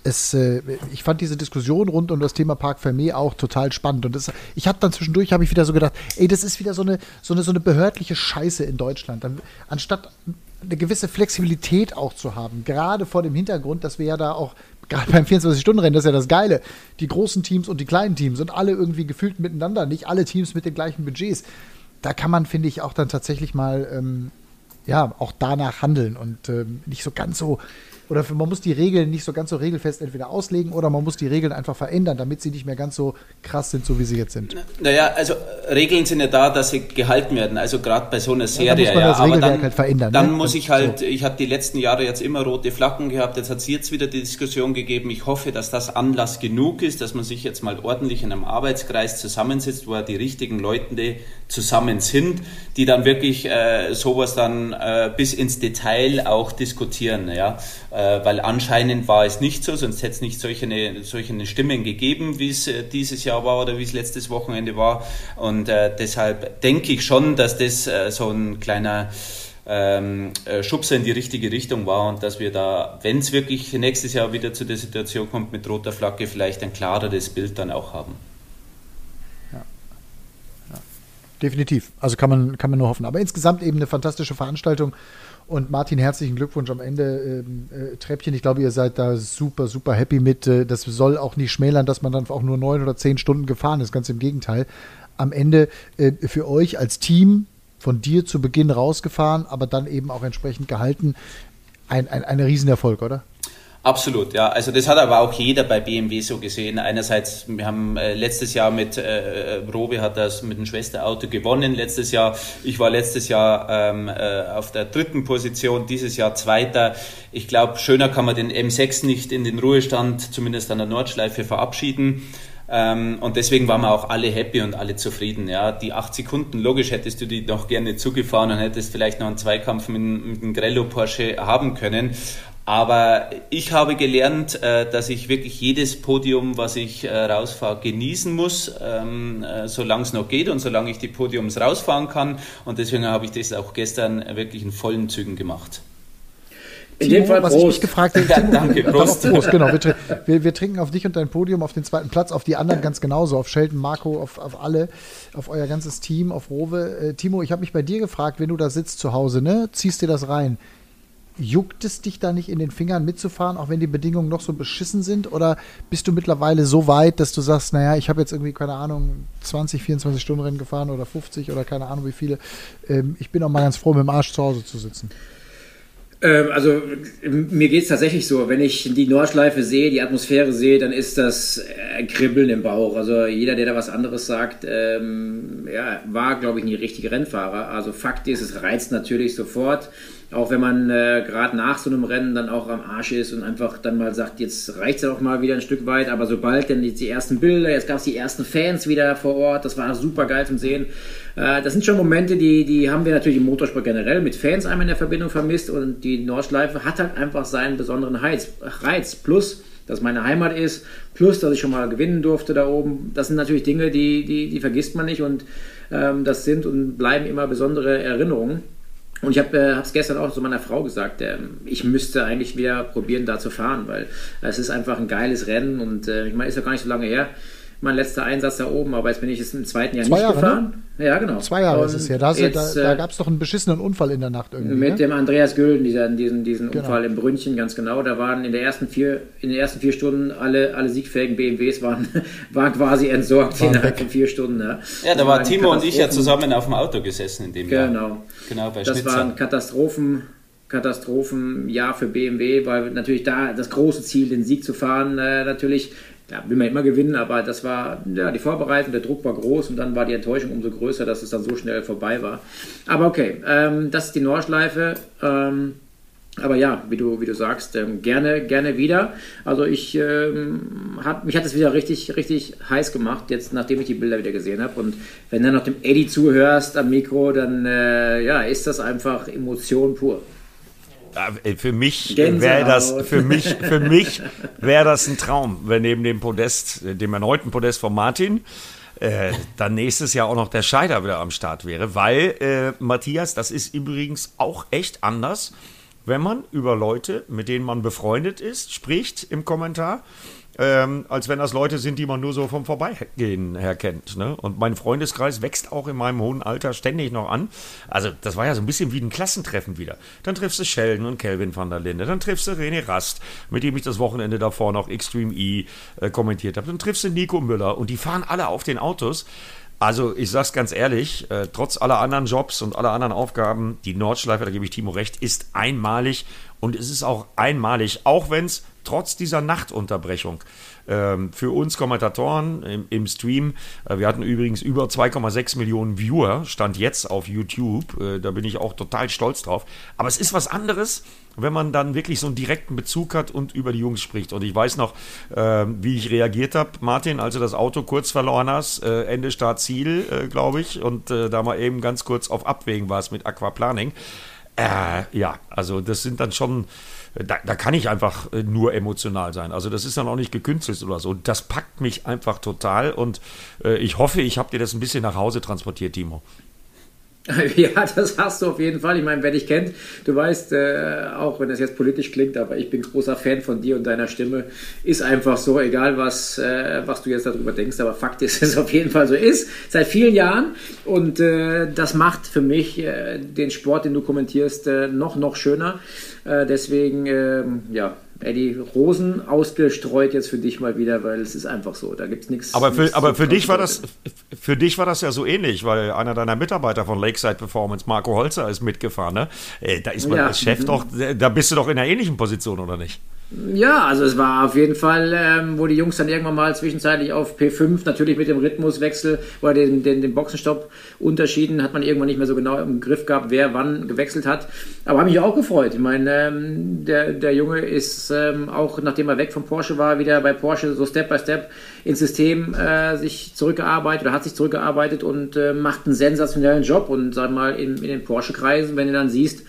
es, äh, ich fand diese Diskussion rund um das Thema Park Fermé auch total spannend. Und das, ich habe dann zwischendurch habe ich wieder so gedacht, ey, das ist wieder so eine, so eine, so eine behördliche Scheiße in Deutschland. Dann, anstatt eine gewisse Flexibilität auch zu haben, gerade vor dem Hintergrund, dass wir ja da auch, gerade beim 24-Stunden-Rennen, das ist ja das Geile, die großen Teams und die kleinen Teams und alle irgendwie gefühlt miteinander, nicht alle Teams mit den gleichen Budgets. Da kann man, finde ich, auch dann tatsächlich mal ähm, ja, auch danach handeln und ähm, nicht so ganz so oder für, man muss die Regeln nicht so ganz so regelfest entweder auslegen oder man muss die Regeln einfach verändern, damit sie nicht mehr ganz so krass sind, so wie sie jetzt sind. Naja, also Regeln sind ja da, dass sie gehalten werden, also gerade bei so einer Serie. Ja, dann muss man das ja, Regelwerk dann, halt verändern. Dann ne? muss ich halt, so. ich habe die letzten Jahre jetzt immer rote Flaggen gehabt, jetzt hat es jetzt wieder die Diskussion gegeben. Ich hoffe, dass das Anlass genug ist, dass man sich jetzt mal ordentlich in einem Arbeitskreis zusammensitzt, wo die richtigen Leute zusammen sind, die dann wirklich äh, sowas dann äh, bis ins Detail auch diskutieren. Ja? Äh, weil anscheinend war es nicht so, sonst hätte es nicht solche, solche Stimmen gegeben, wie es äh, dieses Jahr war oder wie es letztes Wochenende war. Und äh, deshalb denke ich schon, dass das äh, so ein kleiner ähm, äh, Schubser in die richtige Richtung war und dass wir da, wenn es wirklich nächstes Jahr wieder zu der Situation kommt mit roter Flagge, vielleicht ein klareres Bild dann auch haben. definitiv. Also kann man, kann man nur hoffen. Aber insgesamt eben eine fantastische Veranstaltung. Und Martin, herzlichen Glückwunsch am Ende. Ähm, äh, Treppchen, ich glaube, ihr seid da super, super happy mit. Äh, das soll auch nicht schmälern, dass man dann auch nur neun oder zehn Stunden gefahren ist. Ganz im Gegenteil. Am Ende äh, für euch als Team von dir zu Beginn rausgefahren, aber dann eben auch entsprechend gehalten. Ein, ein, ein Riesenerfolg, oder? Absolut, ja. Also das hat aber auch jeder bei BMW so gesehen. Einerseits, wir haben äh, letztes Jahr mit äh, Robe hat das mit dem Schwesterauto gewonnen. Letztes Jahr, ich war letztes Jahr ähm, äh, auf der dritten Position, dieses Jahr Zweiter. Ich glaube, schöner kann man den M6 nicht in den Ruhestand, zumindest an der Nordschleife, verabschieden. Ähm, und deswegen waren wir auch alle happy und alle zufrieden. Ja, die acht Sekunden, logisch hättest du die noch gerne zugefahren und hättest vielleicht noch einen Zweikampf mit, mit dem Grello Porsche haben können. Aber ich habe gelernt, äh, dass ich wirklich jedes Podium, was ich äh, rausfahre, genießen muss, ähm, äh, solange es noch geht und solange ich die Podiums rausfahren kann. Und deswegen habe ich das auch gestern wirklich in vollen Zügen gemacht. In dem Fall was Prost. ich mich gefragt habe, ja, danke, Prost. Prost. Genau, wir, wir, wir, trinken auf dich und dein Podium, auf den zweiten Platz, auf die anderen ganz genauso, auf Sheldon, Marco, auf, auf alle, auf euer ganzes Team, auf Rowe. Äh, Timo, ich habe mich bei dir gefragt, wenn du da sitzt zu Hause, ne, ziehst dir das rein juckt es dich da nicht in den Fingern mitzufahren, auch wenn die Bedingungen noch so beschissen sind? Oder bist du mittlerweile so weit, dass du sagst, naja, ich habe jetzt irgendwie, keine Ahnung, 20, 24 Stunden Rennen gefahren oder 50 oder keine Ahnung wie viele. Ähm, ich bin auch mal ganz froh, mit dem Arsch zu Hause zu sitzen. Ähm, also mir geht es tatsächlich so, wenn ich die Nordschleife sehe, die Atmosphäre sehe, dann ist das äh, Kribbeln im Bauch. Also jeder, der da was anderes sagt, ähm, ja, war, glaube ich, nie richtige Rennfahrer. Also Fakt ist, es reizt natürlich sofort. Auch wenn man äh, gerade nach so einem Rennen dann auch am Arsch ist und einfach dann mal sagt, jetzt reicht es ja auch mal wieder ein Stück weit, aber sobald dann jetzt die ersten Bilder, jetzt gab es die ersten Fans wieder vor Ort, das war super geil zum Sehen. Äh, das sind schon Momente, die, die haben wir natürlich im Motorsport generell mit Fans einmal in der Verbindung vermisst und die Nordschleife hat halt einfach seinen besonderen Reiz. Reiz. Plus, dass meine Heimat ist, plus dass ich schon mal gewinnen durfte da oben. Das sind natürlich Dinge, die, die, die vergisst man nicht und ähm, das sind und bleiben immer besondere Erinnerungen. Und ich habe es äh, gestern auch zu meiner Frau gesagt, äh, ich müsste eigentlich wieder probieren, da zu fahren, weil es ist einfach ein geiles Rennen und äh, ich meine, ist ja gar nicht so lange her mein letzter Einsatz da oben, aber jetzt bin ich es im zweiten Jahr Zwei nicht Jahre, gefahren. Ne? Ja, genau. Zwei Jahre Und ist es her. Da, jetzt, da, da äh, gab es doch einen beschissenen Unfall in der Nacht irgendwie. mit ne? dem Andreas Gülden, dieser, diesen, diesen Genau. Unfall im Brünnchen, ganz genau. Da waren in, der ersten vier, in den ersten vier Stunden alle, alle siegfähigen BMWs waren, waren quasi entsorgt Waren innerhalb weg. von vier Stunden. Ja, Ja, da war Timo und ich ja zusammen auf dem Auto gesessen in dem Jahr. Genau. Genau, bei Das war Schnitzer. ein Katastrophen, Katastrophenjahr für BMW, weil natürlich da das große Ziel, den Sieg zu fahren, äh, natürlich, da will man immer gewinnen, aber das war, ja, die Vorbereitung, der Druck war groß und dann war die Enttäuschung umso größer, dass es dann so schnell vorbei war. Aber okay, ähm, das ist die Nordschleife. Ähm, aber ja, wie du, wie du sagst, ähm, gerne, gerne wieder. Also ich ähm, hab, mich hat es wieder richtig, richtig heiß gemacht, jetzt nachdem ich die Bilder wieder gesehen habe. Und wenn du noch dem Eddie zuhörst am Mikro, dann äh, ja, ist das einfach Emotion pur. Äh, Für mich wäre das, für mich, für mich wäre das ein Traum, wenn neben dem Podest, dem erneuten Podest von Martin, äh, dann nächstes Jahr auch noch der Scheider wieder am Start wäre, weil äh, Matthias, das ist übrigens auch echt anders, wenn man über Leute, mit denen man befreundet ist, spricht im Kommentar. Ähm, als wenn das Leute sind, die man nur so vom Vorbeigehen her kennt. Ne? Und mein Freundeskreis wächst auch in meinem hohen Alter ständig noch an. Also, das war ja so ein bisschen wie ein Klassentreffen wieder. Dann triffst du Sheldon und Kelvin van der Linde. Dann triffst du René Rast, mit dem ich das Wochenende davor noch Extreme E äh, kommentiert habe. Dann triffst du Nico Müller und die fahren alle auf den Autos. Also, ich sag's ganz ehrlich, äh, trotz aller anderen Jobs und aller anderen Aufgaben, die Nordschleife, da gebe ich Timo recht, ist einmalig. Und es ist auch einmalig, auch wenn es trotz dieser Nachtunterbrechung für uns Kommentatoren im, im Stream, äh, wir hatten übrigens über 2,6 Millionen Viewer, stand jetzt auf YouTube, äh, da bin ich auch total stolz drauf. Aber es ist was anderes, wenn man dann wirklich so einen direkten Bezug hat und über die Jungs spricht. Und ich weiß noch, ähm, wie ich reagiert habe, Martin, als du das Auto kurz verloren hast, äh, Ende Start Ziel, glaube ich, und da mal eben ganz kurz auf Abwägen warst mit Aquaplaning. Ja, also das sind dann schon, da, da kann ich einfach äh, nur emotional sein. Also das ist dann auch nicht gekünstelt oder so. Das packt mich einfach total und äh, ich hoffe, ich habe dir das ein bisschen nach Hause transportiert, Timo. Ja, das hast du auf jeden Fall. Ich meine, wer dich kennt, du weißt, äh, auch wenn das jetzt politisch klingt, aber ich bin großer Fan von dir und deiner Stimme. Ist einfach so, egal was, äh, was du jetzt darüber denkst, aber Fakt ist, dass es auf jeden Fall so ist. Seit vielen Jahren. Und äh, das macht für mich äh, den Sport, den du kommentierst, äh, noch, noch schöner. Äh, deswegen, ähm, ja, Eddie, Rosen ausgestreut jetzt für dich mal wieder, weil es ist einfach so. Da gibt es nichts. Aber für, aber für dich war das für dich war das ja so ähnlich, weil einer deiner Mitarbeiter von Lakeside Performance, Marco Holzer, ist mitgefahren. Ne? Äh, Da ist man Ja. als Chef Mhm. doch, da bist du doch in einer ähnlichen Position, oder nicht? Ja, also es war auf jeden Fall, ähm, wo die Jungs dann irgendwann mal zwischenzeitlich auf P5, natürlich mit dem Rhythmuswechsel oder den, den, den Boxenstopp unterschieden, hat man irgendwann nicht mehr so genau im Griff gehabt, wer wann gewechselt hat. Aber habe mich auch gefreut. Ich meine, ähm, der, der Junge ist ähm, auch, nachdem er weg von Porsche war, wieder bei Porsche so Step by Step ins System äh, sich zurückgearbeitet oder hat sich zurückgearbeitet und äh, macht einen sensationellen Job. Und sag mal, in, in den Porsche-Kreisen, wenn du dann siehst,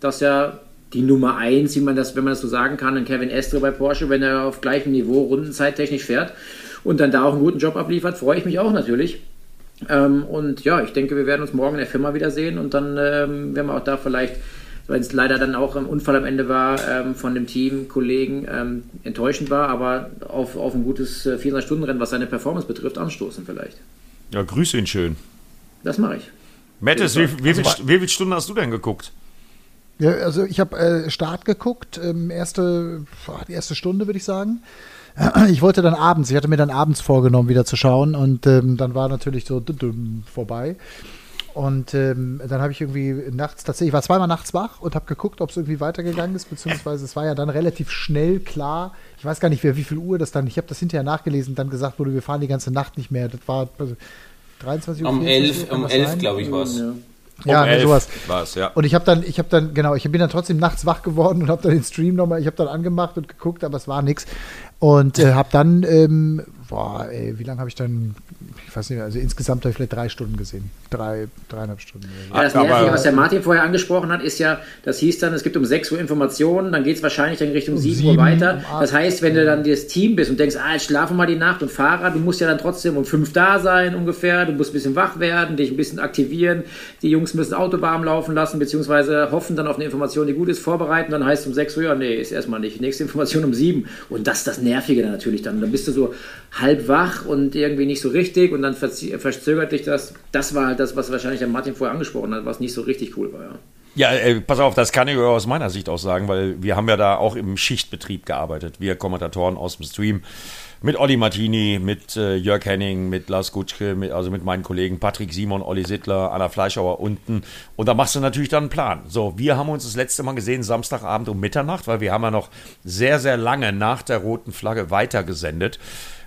dass ja die Nummer 1, wie man das, wenn man das so sagen kann, in Kevin Estre bei Porsche, wenn er auf gleichem Niveau rundenzeittechnisch fährt und dann da auch einen guten Job abliefert, freue ich mich auch natürlich. Ähm, und ja, ich denke, wir werden uns morgen in der Firma wiedersehen und dann ähm, werden wir auch da vielleicht, weil es leider dann auch ein Unfall am Ende war, ähm, von dem Team, Kollegen ähm, enttäuschend war, aber auf, auf ein gutes äh, 400-Stunden-Rennen, was seine Performance betrifft, anstoßen vielleicht. Ja, grüße ihn schön. Das mache ich. Mattes, wie, wie, viel, wie viele Stunden hast du denn geguckt? Ja, also ich habe äh, Start geguckt, ähm, erste, boah, die erste Stunde würde ich sagen. Ich wollte dann abends, ich hatte mir dann abends vorgenommen, wieder zu schauen und ähm, dann war natürlich so vorbei. Und ähm, dann habe ich irgendwie nachts tatsächlich, ich war zweimal nachts wach und habe geguckt, ob es irgendwie weitergegangen ist, beziehungsweise es war ja dann relativ schnell klar. Ich weiß gar nicht, wer, wie viel Uhr das dann, ich habe das hinterher nachgelesen, dann gesagt wurde, wir fahren die ganze Nacht nicht mehr. Das war also 23 Uhr. Um 24 11, Uhr, kann um das 11 sein? glaube ich, war es. Ja. Ja, Um ne, elf sowas. war's, ja. Und ich habe dann, ich habe dann, genau, ich bin dann trotzdem nachts wach geworden und habe dann den Stream nochmal, ich habe dann angemacht und geguckt, aber es war nichts. Und äh, habe dann, ähm, boah, ey, wie lange habe ich dann, ich weiß nicht, also insgesamt habe ich vielleicht drei Stunden gesehen. Drei, dreieinhalb Stunden. Ja, das Nervige, was der Martin vorher angesprochen hat, ist ja, das hieß dann, es gibt um 6 Uhr Informationen, dann geht es wahrscheinlich dann Richtung um 7, 7 Uhr weiter. Um das heißt, wenn du dann das Team bist und denkst, ah, jetzt schlafen mal die Nacht und Fahrer, du musst ja dann trotzdem um 5 da sein ungefähr, du musst ein bisschen wach werden, dich ein bisschen aktivieren, die Jungs müssen Auto warm laufen lassen, beziehungsweise hoffen dann auf eine Information, die gut ist, vorbereiten, dann heißt es um 6 Uhr, ja, nee, ist erstmal nicht. Nächste Information um 7 und das ist das Nervige dann natürlich dann. Dann bist du so halb wach und irgendwie nicht so richtig und dann verzögert dich das. Das war halt das, was wahrscheinlich der Martin vorher angesprochen hat, was nicht so richtig cool war. Ja. Ja, äh, pass auf, das kann ich aus meiner Sicht auch sagen, weil wir haben ja da auch im Schichtbetrieb gearbeitet, wir Kommentatoren aus dem Stream mit Olli Martini, mit äh, Jörg Henning, mit Lars Gutschke, mit, also mit meinen Kollegen Patrick Simon, Olli Sittler, Anna Fleischauer unten. Und da machst du natürlich dann einen Plan. So, wir haben uns das letzte Mal gesehen, Samstagabend um Mitternacht, weil wir haben ja noch sehr, sehr lange nach der roten Flagge weitergesendet.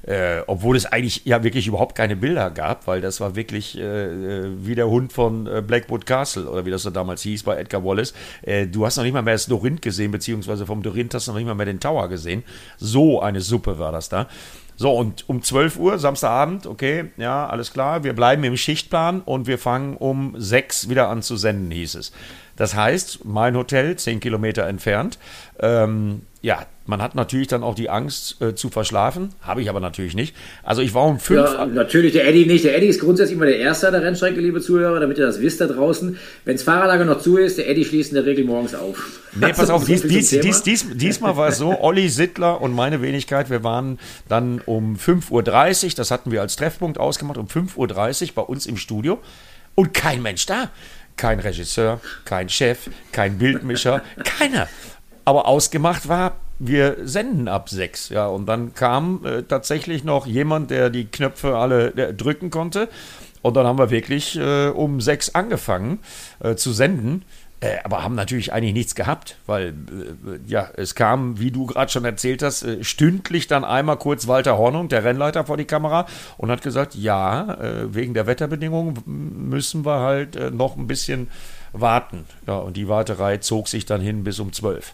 Äh, obwohl es eigentlich ja wirklich überhaupt keine Bilder gab, weil das war wirklich äh, äh wie der Hund von äh, Blackwood Castle oder wie das so damals hieß bei Edgar Wallace. Äh, du hast noch nicht mal mehr das Dorint gesehen, beziehungsweise vom Dorint hast du noch nicht mal mehr den Tower gesehen. So eine Suppe war das da. So, und um 12 Uhr, Samstagabend, okay, ja, alles klar, wir bleiben im Schichtplan und wir fangen um 6 wieder an zu senden, hieß es. Das heißt, mein Hotel, 10 Kilometer entfernt, ähm, ja, man hat natürlich dann auch die Angst äh, zu verschlafen. Habe ich aber natürlich nicht. Also ich war um fünf. Ja, natürlich der Eddie nicht. Der Eddie ist grundsätzlich immer der Erste an der Rennstrecke, liebe Zuhörer, damit ihr das wisst da draußen. Wenn das Fahrerlager noch zu ist, der Eddie schließt in der Regel morgens auf. Nee, pass auf, dies, dies, dies, dies, diesmal war es so, Olli Sittler und meine Wenigkeit, wir waren dann um 5.30 Uhr, das hatten wir als Treffpunkt ausgemacht, um 5.30 Uhr bei uns im Studio und kein Mensch da. Kein Regisseur, kein Chef, kein Bildmischer, keiner. Aber ausgemacht war, wir senden ab sechs. Ja, und dann kam äh, tatsächlich noch jemand, der die Knöpfe alle äh, drücken konnte. Und dann haben wir wirklich äh, um sechs angefangen äh, zu senden. Äh, aber haben natürlich eigentlich nichts gehabt, weil ja, es kam, wie du gerade schon erzählt hast, stündlich dann einmal kurz Walter Hornung, der Rennleiter, vor die Kamera und hat gesagt, ja, wegen der Wetterbedingungen müssen wir halt noch ein bisschen warten. Ja, und die Warterei zog sich dann hin bis um zwölf.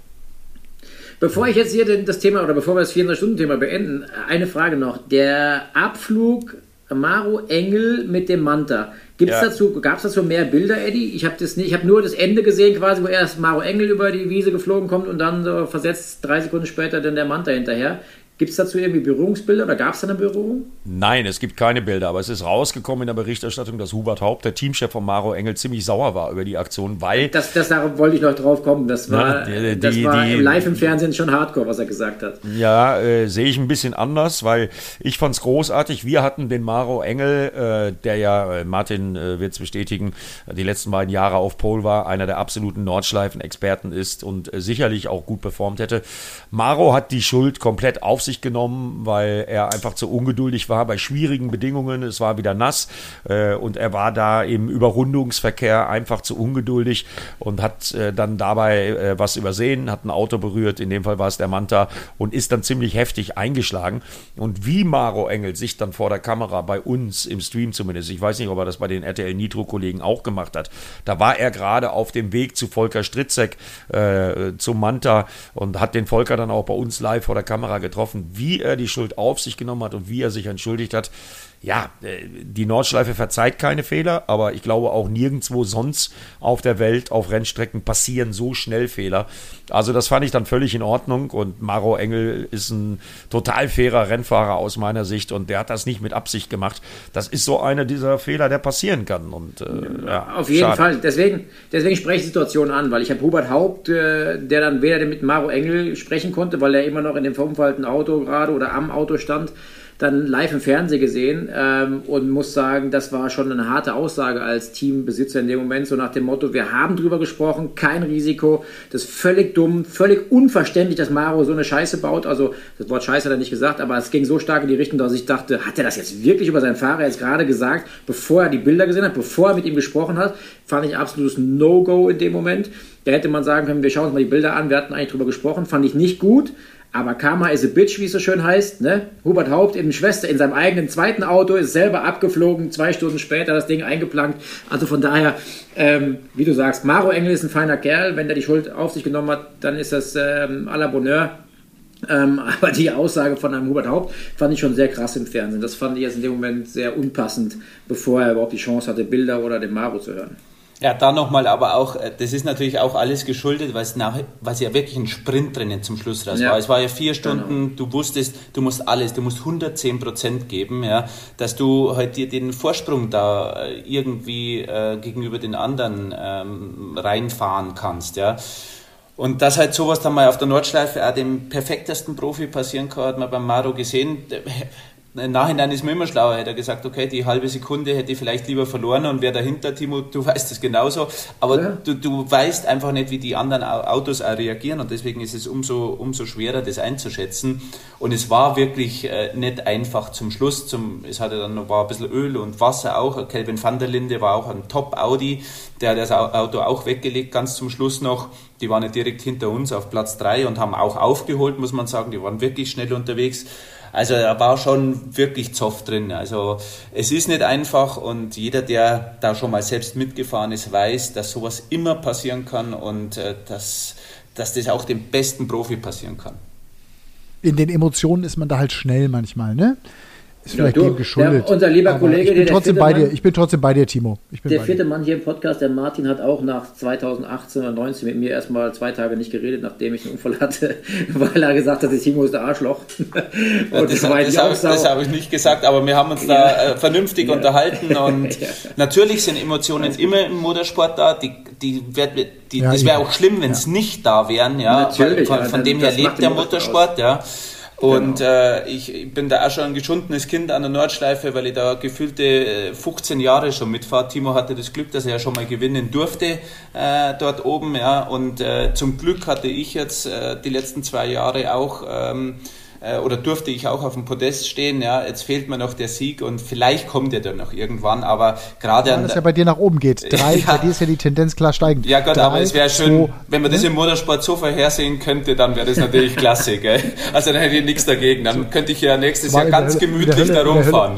Bevor ich jetzt hier das Thema oder bevor wir das 24-Stunden-Thema beenden, eine Frage noch. Der Abflug Maro Engel mit dem Manta. Gibt's ja. dazu, gab es dazu mehr Bilder, Eddie? Ich habe das nicht, ich habe nur das Ende gesehen, quasi, wo erst Maro Engel über die Wiese geflogen kommt und dann so versetzt drei Sekunden später dann der Manta hinterher. Gibt es dazu irgendwie Berührungsbilder oder gab es da eine Berührung? Nein, es gibt keine Bilder, aber es ist rausgekommen in der Berichterstattung, dass Hubert Haupt, der Teamchef von Maro Engel, ziemlich sauer war über die Aktion, weil. Das, das darauf wollte ich noch drauf kommen. Das war, ja, die, das war die, live im Fernsehen schon hardcore, was er gesagt hat. Ja, äh, sehe ich ein bisschen anders, weil ich fand es großartig. Wir hatten den Maro Engel, äh, der ja, äh, Martin äh, wird es bestätigen, die letzten beiden Jahre auf Pole war, einer der absoluten Nordschleifen-Experten ist und äh, sicherlich auch gut performt hätte. Maro hat die Schuld komplett auf sich sich genommen, weil er einfach zu ungeduldig war bei schwierigen Bedingungen. Es war wieder nass äh, und er war da im Überrundungsverkehr einfach zu ungeduldig und hat äh, dann dabei äh, was übersehen, hat ein Auto berührt, in dem Fall war es der Manta und ist dann ziemlich heftig eingeschlagen. Und wie Maro Engel sich dann vor der Kamera bei uns im Stream zumindest, ich weiß nicht, ob er das bei den RTL Nitro-Kollegen auch gemacht hat, da war er gerade auf dem Weg zu Volker Stritzek, äh, zum Manta und hat den Volker dann auch bei uns live vor der Kamera getroffen wie er die Schuld auf sich genommen hat und wie er sich entschuldigt hat. Ja, äh, die Nordschleife verzeiht keine Fehler, aber ich glaube auch nirgendwo sonst auf der Welt auf Rennstrecken passieren so schnell Fehler. Also das fand ich dann völlig in Ordnung und Maro Engel ist ein total fairer Rennfahrer aus meiner Sicht und der hat das nicht mit Absicht gemacht. Das ist so einer dieser Fehler, der passieren kann. Und, äh, ja, auf jeden schade. Fall. Deswegen, deswegen spreche ich die Situation an, weil ich habe Hubert Haupt, äh, der dann weder mit Maro Engel sprechen konnte, weil er immer noch in dem verunfallten Auto gerade oder am Auto stand dann live im Fernsehen gesehen ähm, und muss sagen, das war schon eine harte Aussage als Teambesitzer in dem Moment, so nach dem Motto, wir haben drüber gesprochen, kein Risiko, das ist völlig dumm, völlig unverständlich, dass Maro so eine Scheiße baut, also das Wort Scheiße hat er nicht gesagt, aber es ging so stark in die Richtung, dass ich dachte, hat er das jetzt wirklich über seinen Fahrer jetzt gerade gesagt, bevor er die Bilder gesehen hat, bevor er mit ihm gesprochen hat, fand ich absolutes No-Go in dem Moment. Da hätte man sagen können, wir schauen uns mal die Bilder an, wir hatten eigentlich drüber gesprochen, fand ich nicht gut. Aber Karma is a bitch, wie es so schön heißt. Ne? Hubert Haupt eben Schwester in seinem eigenen zweiten Auto ist selber abgeflogen, zwei Stunden später das Ding eingeplankt. Also von daher, ähm, wie du sagst, Maro Engel ist ein feiner Kerl. Wenn der die Schuld auf sich genommen hat, dann ist das ähm, à la Bonheur. Ähm, aber die Aussage von einem Hubert Haupt fand ich schon sehr krass im Fernsehen. Das fand ich jetzt in dem Moment sehr unpassend, bevor er überhaupt die Chance hatte, Bilder oder den Maro zu hören. Ja, da nochmal, aber auch, äh, das ist natürlich auch alles geschuldet, weil es, nach, weil es ja wirklich ein Sprintrennen zum Schluss raus ja. war. Es war ja vier Stunden, genau. du wusstest, du musst alles, du musst 110 Prozent geben, ja, dass du halt dir den Vorsprung da äh, irgendwie äh, gegenüber den anderen ähm, reinfahren kannst, ja. Und dass halt sowas dann mal auf der Nordschleife auch dem perfektesten Profi passieren kann, hat man beim Maro gesehen im Nachhinein ist man immer schlauer, hätte er gesagt, okay, die halbe Sekunde hätte ich vielleicht lieber verloren und wer dahinter, Timo, du weißt es genauso, aber ja. du, du weißt einfach nicht, wie die anderen Autos auch reagieren und deswegen ist es umso, umso schwerer, das einzuschätzen. Und es war wirklich äh, nicht einfach zum Schluss, zum, es hatte dann noch war ein bisschen Öl und Wasser auch, Kelvin van der Linde war auch ein Top-Audi, der hat das Auto auch weggelegt ganz zum Schluss noch, die waren ja direkt hinter uns auf Platz 3 und haben auch aufgeholt, muss man sagen, die waren wirklich schnell unterwegs, also da war schon wirklich Zoff drin. Also es ist nicht einfach und jeder, der da schon mal selbst mitgefahren ist, weiß, dass sowas immer passieren kann und äh, dass, dass das auch dem besten Profi passieren kann. In den Emotionen ist man da halt schnell manchmal, ne? Ist vielleicht ja, du, dem geschuldet. Der, unser lieber Kollege, ich bin, trotzdem bei dir, ich bin trotzdem bei dir, Timo. der vierte Mann hier im Podcast, der Martin, hat auch nach 2018 oder 2019 mit mir erstmal zwei Tage nicht geredet, nachdem ich einen Unfall hatte, weil er gesagt hat, der Timo ist der Arschloch. Ja, das, das, das habe hab ich nicht gesagt, aber wir haben uns da äh, vernünftig ja. unterhalten und natürlich sind Emotionen immer im Motorsport da. Die, die, die, das wäre auch schlimm, wenn es nicht da wären. Ja, natürlich, von, von dem her lebt der Motorsport. Ja. Und genau. äh, ich bin da auch schon ein geschundenes Kind an der Nordschleife, weil ich da gefühlte 15 äh, Jahre schon mitfahre. Timo hatte das Glück, dass er ja schon mal gewinnen durfte äh, dort oben. Ja. Und äh, zum Glück hatte ich jetzt äh, die letzten zwei Jahre auch ähm, äh, oder durfte ich auch auf dem Podest stehen. Ja, jetzt fehlt mir noch der Sieg und vielleicht kommt er dann noch irgendwann, aber gerade an. Dass ja bei dir nach oben geht. Drei, ja, bei dir ist ja die Tendenz klar steigend. Ja Gott, Drei, aber es wäre schön, zwei, wenn man das ne? im Motorsport so vorhersehen könnte, dann wäre das natürlich klasse, gell? Also dann hätte ich nichts dagegen. Dann könnte ich ja nächstes Jahr ganz Hölle, gemütlich Hölle, da rumfahren.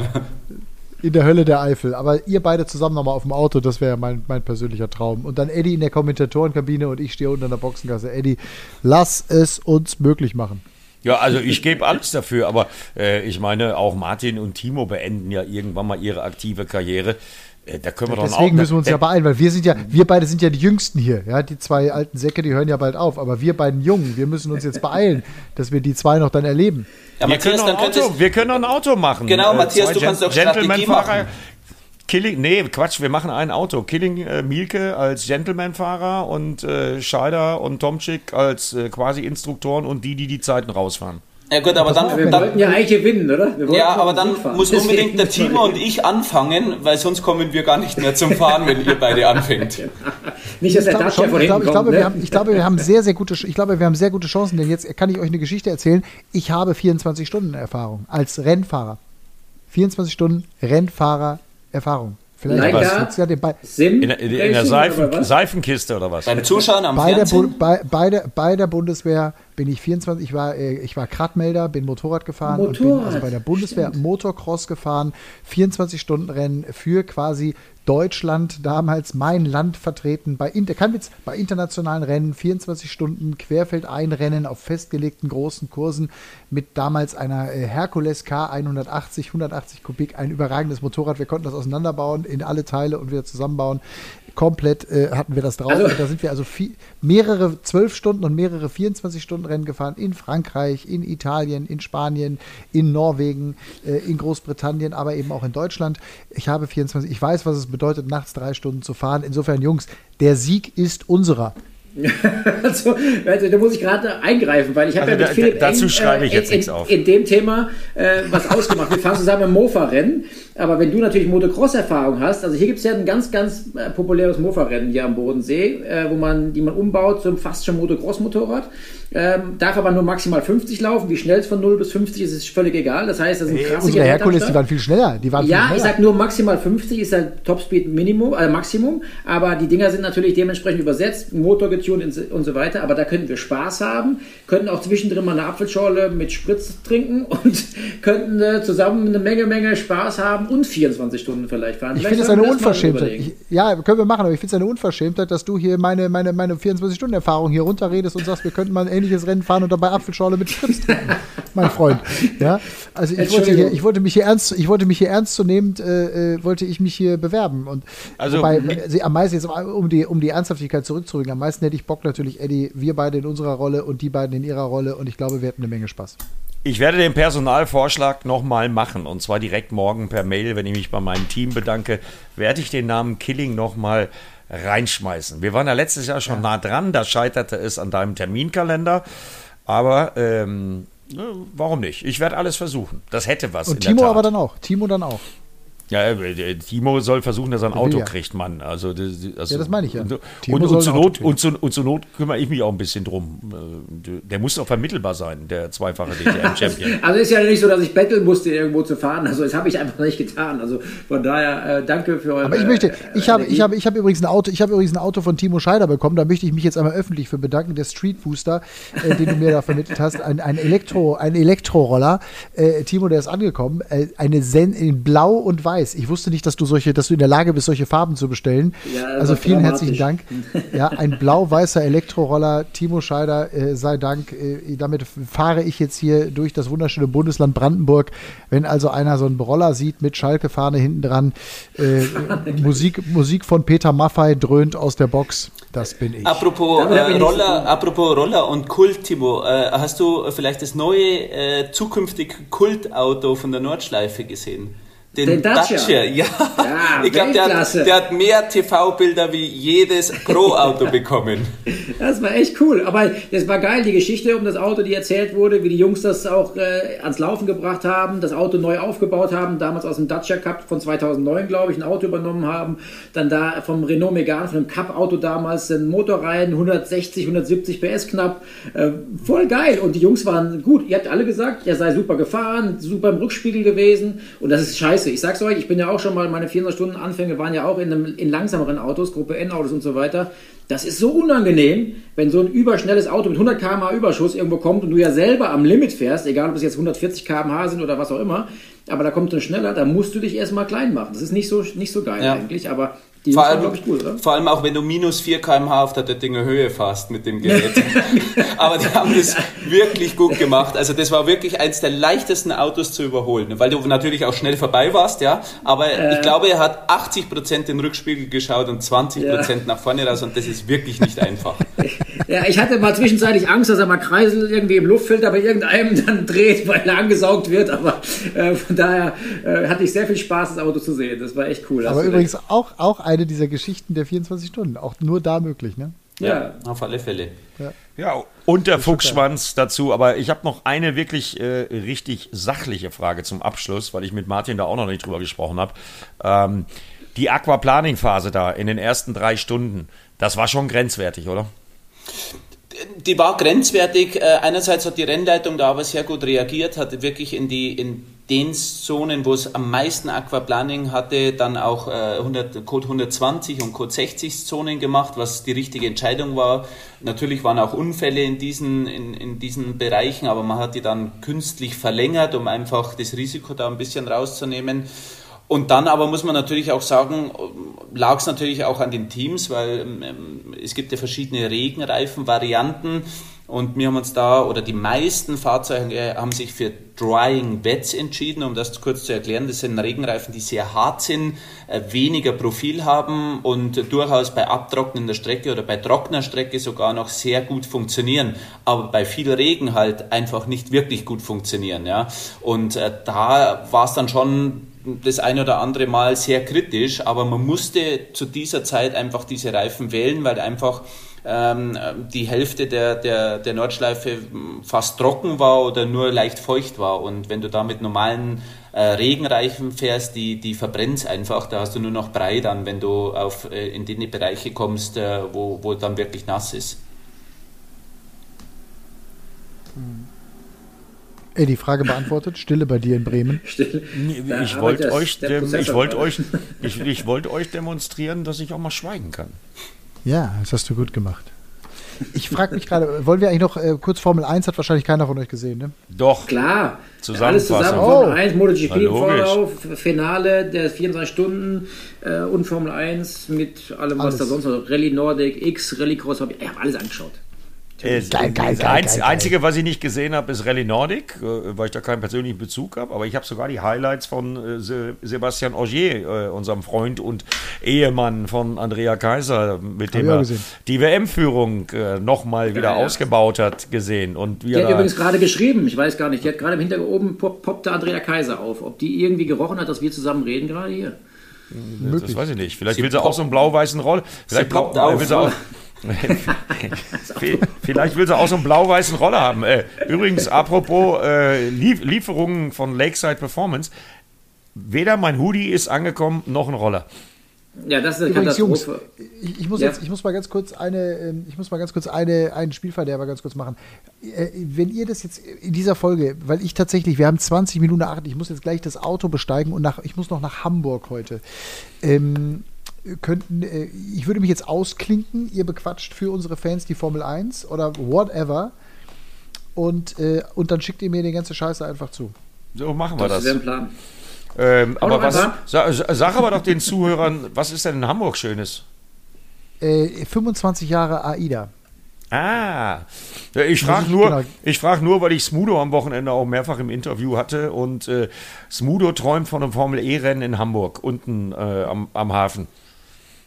in der Hölle der Eifel. Aber ihr beide zusammen nochmal auf dem Auto, das wäre mein, mein persönlicher Traum. Und dann Eddie in der Kommentatorenkabine und ich stehe unten in der Boxengasse. Eddie, lass es uns möglich machen. Ja, also ich gebe alles dafür, aber äh, ich meine, auch Martin und Timo beenden ja irgendwann mal ihre aktive Karriere. Äh, da können wir doch Deswegen müssen wir uns ja beeilen, weil wir sind ja, wir beide sind ja die Jüngsten hier. Ja, die zwei alten Säcke, die hören ja bald auf. Aber wir beiden Jungen, wir müssen uns jetzt beeilen, dass wir die zwei noch dann erleben. Ja, wir, Matthias, können Auto, wir können noch ein Auto machen. Genau, äh, Matthias, du kannst doch Strategie machen. Killing, nee, Quatsch, wir machen ein Auto. Killing äh, Mielke als Gentleman-Fahrer und äh, Scheider und Tomczyk als äh, quasi Instruktoren und die, die die Zeiten rausfahren. Ja gut, aber dann... Wir dann, wollten ja eigentlich gewinnen, oder? Ja, aber dann muss unbedingt der Timo und ich anfangen, weil sonst kommen wir gar nicht mehr zum Fahren, wenn ihr beide anfängt. nicht, dass der Dach ja von ich, glaube, ich, glaube, ne? wir haben, ich glaube, wir haben sehr, sehr gute, ich glaube, wir haben sehr gute Chancen, denn jetzt kann ich euch eine Geschichte erzählen. Ich habe 24 Stunden Erfahrung als Rennfahrer. 24 Stunden Rennfahrer Erfahrung. Vielleicht was? Ja den Sim in, in, in der Seifen, Seifenkiste oder was? Beim Zuschauen am bei? Der, bei, bei, der, bei der Bundeswehr bin ich 24, ich war, äh, ich war Kradmelder, bin Motorrad gefahren Motorrad. und bin also bei der Bundeswehr Stimmt. Motocross gefahren, 24 Stunden Rennen für quasi Deutschland, damals mein Land vertreten, bei, kein Witz, bei internationalen Rennen, 24 Stunden Querfeldeinrennen auf festgelegten großen Kursen mit damals einer Herkules K 180, 180 Kubik, ein überragendes Motorrad. Wir konnten das auseinanderbauen in alle Teile und wieder zusammenbauen komplett äh, hatten wir das drauf. Also, da sind wir also viel, mehrere zwölf Stunden und mehrere 24 Stunden Rennen gefahren in Frankreich, in Italien, in Spanien, in Norwegen, äh, in Großbritannien, aber eben auch in Deutschland. Ich habe 24, ich weiß, was es bedeutet, nachts drei Stunden zu fahren. Insofern, Jungs, der Sieg ist unserer. also, also, da muss ich gerade eingreifen, weil ich habe also ja mit Philipp da, dazu Eng, schreibe ich jetzt in, nichts auf. in dem Thema äh, was ausgemacht. Wir fahren zusammen im Mofa-Rennen, aber wenn du natürlich Motocross-Erfahrung hast, also hier gibt es ja ein ganz, ganz äh, populäres Mofa-Rennen hier am Bodensee, äh, wo man, die man umbaut zum fast schon Motocross-Motorrad. Ähm, darf aber nur maximal 50 laufen. Wie schnell es von 0 bis 50 ist, ist völlig egal. Das heißt, das sind krasse Unsere Herkules, die waren viel schneller. Die waren ja, ich sag nur maximal 50 ist halt Topspeed Minimum, äh, Maximum, aber die Dinger sind natürlich dementsprechend übersetzt, Motor Autotune und so weiter, aber da könnten wir Spaß haben, könnten auch zwischendrin mal eine Apfelschorle mit Spritz trinken und könnten äh, zusammen eine Menge, Menge Spaß haben und 24 Stunden vielleicht fahren. Ich finde es eine Unverschämtheit. Ich, ja, können wir machen, aber ich finde es eine Unverschämtheit, dass du hier meine, meine, meine 24-Stunden-Erfahrung hier runterredest und sagst, wir könnten mal ein ähnliches Rennen fahren und dabei Apfelschorle mit Spritz trinken, mein Freund. Ja, also ich wollte, hier, ich wollte mich hier ernst, ich wollte mich hier ernstzunehmend, äh, äh, wollte ich mich hier bewerben und also, wobei, sie, am meisten jetzt, um die, um die Ernsthaftigkeit zurückzurücken, am meisten hätte ich Bock natürlich, Eddie, wir beide in unserer Rolle und die beiden in ihrer Rolle und ich glaube, wir hätten eine Menge Spaß. Ich werde den Personalvorschlag nochmal machen und zwar direkt morgen per Mail, wenn ich mich bei meinem Team bedanke, werde ich den Namen Killing nochmal reinschmeißen. Wir waren ja letztes Jahr schon ja. nah dran, da scheiterte es an deinem Terminkalender, aber ähm, warum nicht? Ich werde alles versuchen. Das hätte was. Und Timo aber dann auch. Timo dann auch. Ja, äh, Timo soll versuchen, dass er ein Auto kriegt, Mann. Also, das, also, ja, das meine ich ja. Und, und, und, zur Not, und, zu, und zur Not kümmere ich mich auch ein bisschen drum. Äh, der muss auch vermittelbar sein, der zweifache DTM-Champion. also ist ja nicht so, dass ich betteln musste, irgendwo zu fahren. Also das habe ich einfach nicht getan. Also von daher äh, danke für eure Aber ich möchte, ich habe ich habe, ich habe übrigens ein Auto, ich habe übrigens ein Auto von Timo Scheider bekommen. Da möchte ich mich jetzt einmal öffentlich für bedanken. Der Street Booster, äh, den du mir da vermittelt hast, ein, ein Elektro, ein Elektroroller. Äh, Timo, der ist angekommen. Äh, eine Zen in Blau und Weiß. Ich wusste nicht, dass du solche, dass du in der Lage bist, solche Farben zu bestellen. Ja, also vielen herzlichen Dank. Ja, ein blau-weißer Elektroroller, Timo Scheider, äh, sei Dank. Äh, damit fahre ich jetzt hier durch das wunderschöne Bundesland Brandenburg. Wenn also einer so einen Roller sieht mit Schalke-Fahne hinten dran, äh, Musik, Musik von Peter Maffei dröhnt aus der Box. Das bin ich. Apropos, äh, Roller, apropos Roller und Kult, Timo, äh, hast du vielleicht das neue äh, zukünftige Kultauto von der Nordschleife gesehen? Den, den Dacia. Dacia. ja. ja ich glaube, der, der, hat mehr TV-Bilder wie jedes Pro-Auto bekommen. Das war echt cool. Aber das war geil, die Geschichte um das Auto, die erzählt wurde, wie die Jungs das auch äh, ans Laufen gebracht haben, das Auto neu aufgebaut haben, damals aus dem Dacia Cup von 2009, glaube ich, ein Auto übernommen haben. Dann da vom Renault Megane, von einem Cup-Auto damals, ein Motor rein, 160, 170 PS knapp. Äh, voll geil. Und die Jungs waren gut. Ihr habt alle gesagt, er sei super gefahren, super im Rückspiegel gewesen. Und das ist scheiße scheiße. Ich sag's euch, ich bin ja auch schon mal, meine 400 Stunden Anfänge waren ja auch in, einem, in langsameren Autos, Gruppe N-Autos und so weiter. Das ist so unangenehm, wenn so ein überschnelles Auto mit 100 km/h Überschuss irgendwo kommt und du ja selber am Limit fährst, egal ob es jetzt 140 km/h sind oder was auch immer, aber da kommt ein schneller, da musst du dich erstmal klein machen. Das ist nicht so, nicht so geil ja. eigentlich, aber die vor, allem, ich, gut, oder? vor allem auch wenn du minus 4 km/h auf der Döttinger Höhe fährst mit dem Gerät. Aber die haben das wirklich gut gemacht. Also das war wirklich eins der leichtesten Autos zu überholen, weil du natürlich auch schnell vorbei warst, ja. Aber äh, ich glaube, er hat 80 Prozent den Rückspiegel geschaut und 20 Prozent ja. nach vorne raus und das ist wirklich nicht einfach. Ja, ich hatte mal zwischenzeitlich Angst, dass er mal Kreisel irgendwie im Luftfilter bei irgendeinem dann dreht, weil er angesaugt wird. Aber äh, von daher äh, hatte ich sehr viel Spaß, das Auto zu sehen. Das war echt cool. Aber übrigens auch, auch eine dieser Geschichten der 24 Stunden. Auch nur da möglich, ne? Ja, auf alle Fälle. Ja, ja und der Fuchsschwanz dazu. Aber ich habe noch eine wirklich äh, richtig sachliche Frage zum Abschluss, weil ich mit Martin da auch noch nicht drüber gesprochen habe. Ähm, die Aquaplaning-Phase da in den ersten drei Stunden, das war schon grenzwertig, oder? Die war grenzwertig. Äh, einerseits hat die Rennleitung da aber sehr gut reagiert, hat wirklich in die in den Zonen, wo es am meisten Aquaplaning hatte, dann auch 100, äh, Code 120 und Code 60 Zonen gemacht, was die richtige Entscheidung war. Natürlich waren auch Unfälle in diesen, in, in diesen Bereichen, aber man hat die dann künstlich verlängert, um einfach das Risiko da ein bisschen rauszunehmen. Und dann aber muss man natürlich auch sagen, lag es natürlich auch an den Teams, weil ähm, es gibt ja verschiedene Regenreifen-Varianten und wir haben uns da, oder die meisten Fahrzeuge haben sich für Drying Wets entschieden, um das kurz zu erklären. Das sind Regenreifen, die sehr hart sind, äh, weniger Profil haben und durchaus bei abtrocknender Strecke oder bei trockener Strecke sogar noch sehr gut funktionieren, aber bei viel Regen halt einfach nicht wirklich gut funktionieren. Ja? Und äh, da war es dann schon das ein oder andere Mal sehr kritisch, aber man musste zu dieser Zeit einfach diese Reifen wählen, weil einfach ähm, die Hälfte der, der, der Nordschleife fast trocken war oder nur leicht feucht war. Und wenn du da mit normalen äh, Regenreifen fährst, die, die verbrennt einfach, da hast du nur noch Brei dann, wenn du auf, äh, in die Bereiche kommst, äh, wo, wo dann wirklich nass ist. Hm. Ey, die Frage beantwortet. Stille bei dir in Bremen. Stille. Ich wollte euch, ich wollte euch, ich, ich wollte euch demonstrieren, dass ich auch mal schweigen kann. Ja, das hast du gut gemacht. Ich frage mich gerade, wollen wir eigentlich noch, äh, kurz Formel 1 hat wahrscheinlich keiner von euch gesehen, ne? Doch. Klar. Alles zusammen. Oh. Formel 1, MotoGP im. Vorlauf, Finale der 24 Stunden äh, und Formel 1 mit allem, was Alles. da sonst noch. Rallye Nordic, X, Rallye Cross, hab ich, ich habe alles angeschaut. Äh, Geil, geil, das Einz- geil, geil. Einzige, was ich nicht gesehen habe, ist Rallye Nordic, äh, weil ich da keinen persönlichen Bezug habe. Aber ich habe sogar die Highlights von äh, Se Sebastian Ogier, äh, unserem Freund und Ehemann von Andrea Kaiser, mit dem er die WM-Führung äh, nochmal wieder Ja, ja. ausgebaut hat, gesehen. Und wie Die er hat übrigens gerade geschrieben, ich weiß gar nicht, die hat gerade im Hintergrund oben pop, poppte Andrea Kaiser auf. Ob die irgendwie gerochen hat, dass wir zusammen reden gerade hier. das weiß ich nicht. Vielleicht will sie auch so einen blau-weißen Roll. Vielleicht, poppt blau- auf, will sie auch, Vielleicht will sie auch so einen blau-weißen Roller haben. Äh, übrigens, apropos äh, Lief Lieferungen von Lakeside Performance. Weder mein Hoodie ist angekommen, noch ein Roller. Ja, das ist eine Übrigens, Jungs, ich, ich, muss Ja. jetzt, ich muss mal ganz kurz eine, ähm, ich muss mal ganz kurz eine, einen Spielverderber ganz kurz machen. Äh, Wenn ihr das jetzt in dieser Folge, weil ich tatsächlich, wir haben 20 Minuten acht, ich muss jetzt gleich das Auto besteigen und nach, ich muss noch nach Hamburg heute. Ähm, könnten, äh, ich würde mich jetzt ausklinken, ihr bequatscht für unsere Fans die Formel 1 oder whatever. Und, äh, und dann schickt ihr mir die ganze Scheiße einfach zu. So machen wir Das das. wäre ein Plan. Ähm, aber doch was, einfach. sag, sag aber doch den Zuhörern, was ist denn in Hamburg Schönes? Äh, 25 Jahre AIDA. Ah, ja, ich frage nur, genau. ich frage nur, weil ich Smudo am Wochenende auch mehrfach im Interview hatte und äh, Smudo träumt von einem Formel E-Rennen in Hamburg unten äh, am, am Hafen.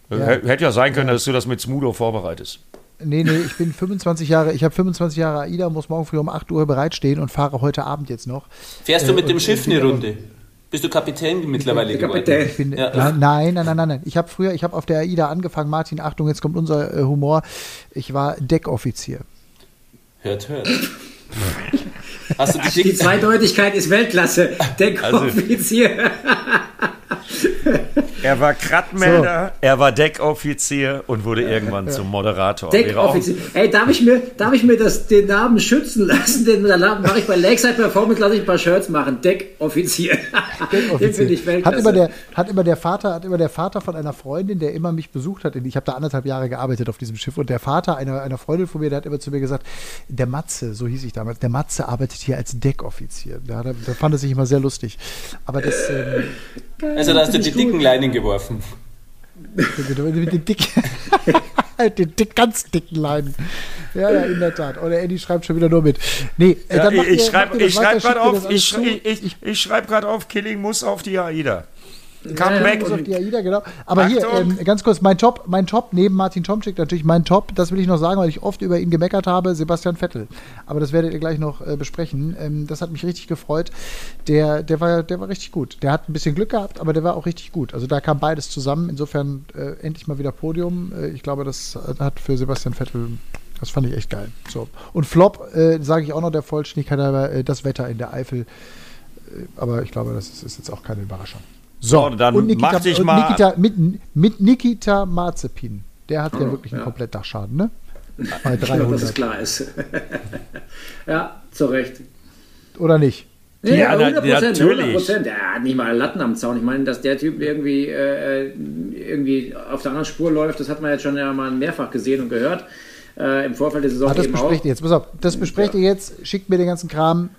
Äh, Ja. Hätte ja sein können, dass du das mit Smudo vorbereitest. Nee, nee, ich bin 25 Jahre, ich habe 25 Jahre AIDA, muss morgen früh um 8 Uhr bereitstehen und fahre heute Abend jetzt noch. Fährst du Äh, mit dem und- Schiff eine bin Runde? Bist du Kapitän mittlerweile Der geworden? Kapitän. Ich bin, Ja. Nein, nein, nein, nein, nein. Ich habe früher, ich habe auf der AIDA angefangen, Martin, Achtung, jetzt kommt unser äh, Humor. Ich war Deckoffizier. Hört, hört. Hast du die Die Zweideutigkeit ist Weltklasse. Deckoffizier. Er war Krattmelder, er war Deckoffizier und wurde irgendwann zum Moderator. Deckoffizier. Ey, darf ich mir, darf ich mir das, den Namen schützen lassen? Den mache ich bei Lakeside Performance, lasse ich ein paar Shirts machen. Deckoffizier. Den finde ich Hat Weltklasse. immer, der, hat immer der Vater, hat immer der Vater von einer Freundin, der immer mich besucht hat. Ich habe da anderthalb Jahre gearbeitet auf diesem Schiff und der Vater einer, einer Freundin von mir, der hat immer zu mir gesagt, der Matze, so hieß ich damals, der Matze arbeitet hier als Deckoffizier. Da, da, da fand er sich immer sehr lustig. Aber das, ähm, Also da hast du die dicken Leinen geworfen. mit, den dick, den dick, ganz dicken Leinen. Ja, ja, in der Tat. Oder Eddie schreibt schon wieder nur mit. Nee, äh, Ja, ich ihr- schreibe ich schreib weiter, gerade auf, ich, ich, ich, ich schreib grad auf, Killing muss auf die AIDA. Ja, Comeback. auf die AIDA, genau. Aber hier, Achtung. ähm, ganz kurz, mein Top, mein Top neben Martin Tomczyk natürlich mein Top, das will ich noch sagen, weil ich oft über ihn gemeckert habe, Sebastian Vettel. Aber das werdet ihr gleich noch äh, besprechen. Ähm, das hat mich richtig gefreut. Der, der, war, der war richtig gut. Der hat ein bisschen Glück gehabt, aber der war auch richtig gut. Also da kam beides zusammen. Insofern äh, endlich mal wieder Podium. Äh, ich glaube, das hat für Sebastian Vettel, das fand ich echt geil. So. Und Flop, äh, sage ich auch noch der Vollständigkeit, aber äh, das Wetter in der Eifel. Äh, aber ich glaube, das ist, ist jetzt auch keine Überraschung. So, dann mach dich und mal- Nikita, mit, mit Nikita Marzepin. Der hat Oh, ja wirklich einen ja. Komplettdachschaden, ne? Bei Ich glaube, dass es 300. klar ist. ja, zu Recht. Oder nicht? Ja, Ja, na- 100 Prozent, natürlich. 100 Prozent. Er hat nicht mal Latten am Zaun. Ich meine, dass der Typ irgendwie, äh, irgendwie auf der anderen Spur läuft, das hat man jetzt schon ja mal mehrfach gesehen und gehört. Äh, Im Vorfeld der Saison Ah, das eben besprecht auch. ihr jetzt. Pass auf, das besprecht ihr jetzt. Schickt mir den ganzen Kram.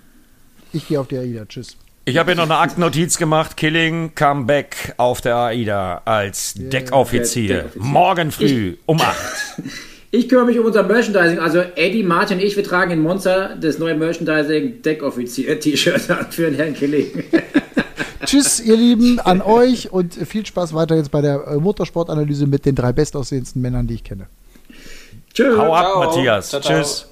Ich gehe auf die AIDA. Tschüss. Ich habe hier noch eine Aktennotiz gemacht. Killing come back auf der AIDA als Deckoffizier. Deckoffizier. Morgen früh um 8. Ich kümmere mich um unser Merchandising. Also Eddie, Martin und ich, wir tragen in Monza das neue Merchandising Deckoffizier-T-Shirt an für den Herrn Killing. Tschüss, ihr Lieben, an euch und viel Spaß weiter jetzt bei der äh, Motorsportanalyse mit den drei bestaussehendsten Männern, die ich kenne. Tschüss. Hau ab, Ciao. Matthias. Ciao, ciao. Tschüss.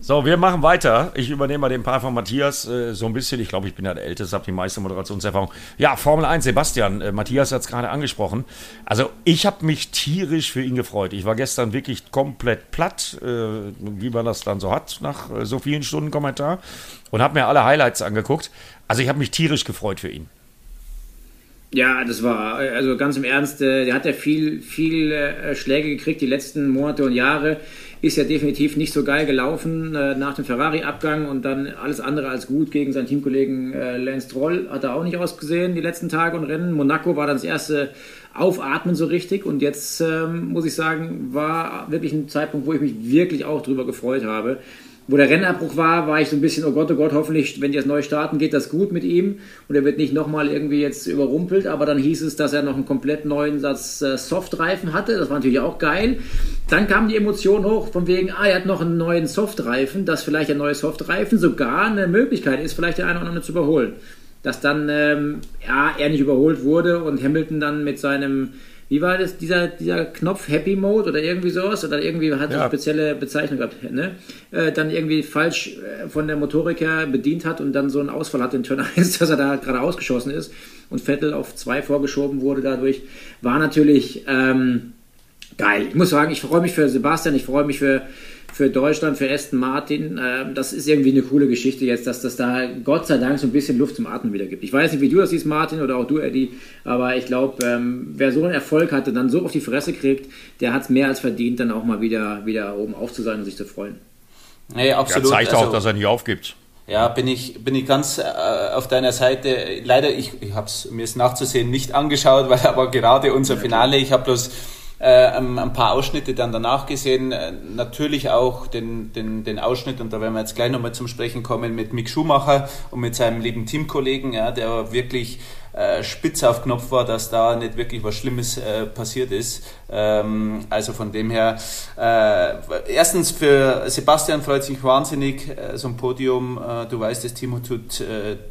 So, wir machen weiter. Ich übernehme mal den Part von Matthias äh, so ein bisschen. Ich glaube, ich bin ja der Älteste, habe die meiste Moderationserfahrung. Ja, Formel 1, Sebastian. Äh, Matthias hat es gerade angesprochen. Also, ich habe mich tierisch für ihn gefreut. Ich war gestern wirklich komplett platt, äh, wie man das dann so hat, nach äh, so vielen Stunden Kommentar. Und habe mir alle Highlights angeguckt. Also, ich habe mich tierisch gefreut für ihn. Ja, das war, also ganz im Ernst, äh, der hat ja viel, viel äh, Schläge gekriegt die letzten Monate und Jahre. Ist ja definitiv nicht so geil gelaufen äh, nach dem Ferrari-Abgang und dann alles andere als gut gegen seinen Teamkollegen Lance Troll. Hat er auch nicht ausgesehen die letzten Tage und Rennen. Monaco war dann das erste Aufatmen so richtig und jetzt ähm, muss ich sagen, war wirklich ein Zeitpunkt, wo ich mich wirklich auch drüber gefreut habe wo der Rennabbruch war, war ich so ein bisschen, oh Gott, oh Gott, hoffentlich, wenn die das neu starten, geht das gut mit ihm und er wird nicht nochmal irgendwie jetzt überrumpelt, aber dann hieß es, dass er noch einen komplett neuen Satz äh, Softreifen hatte, das war natürlich auch geil. Dann kam die Emotion hoch, von wegen, ah, er hat noch einen neuen Softreifen, dass vielleicht ein neuer Softreifen sogar eine Möglichkeit ist, vielleicht der eine oder andere zu überholen. Dass dann, ähm, ja, er nicht überholt wurde und Hamilton dann mit seinem wie war das, dieser, dieser Knopf Happy Mode oder irgendwie sowas? Oder irgendwie hat ja. eine spezielle Bezeichnung gehabt, ne? Äh, dann irgendwie falsch äh, von der Motorik her bedient hat und dann so einen Ausfall hat in Turn 1, dass er da gerade ausgeschossen ist und Vettel auf 2 vorgeschoben wurde dadurch. War natürlich ähm, geil. Ich muss sagen, ich freue mich für Sebastian, ich freue mich für für Deutschland, für Aston Martin. Äh, das ist irgendwie eine coole Geschichte jetzt, dass das da Gott sei Dank so ein bisschen Luft zum Atmen wieder gibt. Ich weiß nicht, wie du das siehst, Martin, oder auch du, Eddie, aber ich glaube, ähm, wer so einen Erfolg hatte, dann so auf die Fresse kriegt, der hat es mehr als verdient, dann auch mal wieder, wieder oben auf zu sein und sich zu freuen. Nee, absolut. Er zeigt auch, also, dass er nicht aufgibt. Ja, bin ich, bin ich ganz äh, auf deiner Seite. Leider, ich, ich habe es mir ist nachzusehen nicht angeschaut, weil aber gerade unser Finale, ich habe bloß ein paar Ausschnitte dann danach gesehen. Äh, natürlich auch den, den, den Ausschnitt, und da werden wir jetzt gleich nochmal zum Sprechen kommen, mit Mick Schumacher und mit seinem lieben Teamkollegen, ja, der wirklich äh, spitz auf Knopf war, dass da nicht wirklich was Schlimmes äh, passiert ist. Ähm, also von dem her, äh, erstens für Sebastian freut sich wahnsinnig, äh, so ein Podium, äh, du weißt, das Timo tut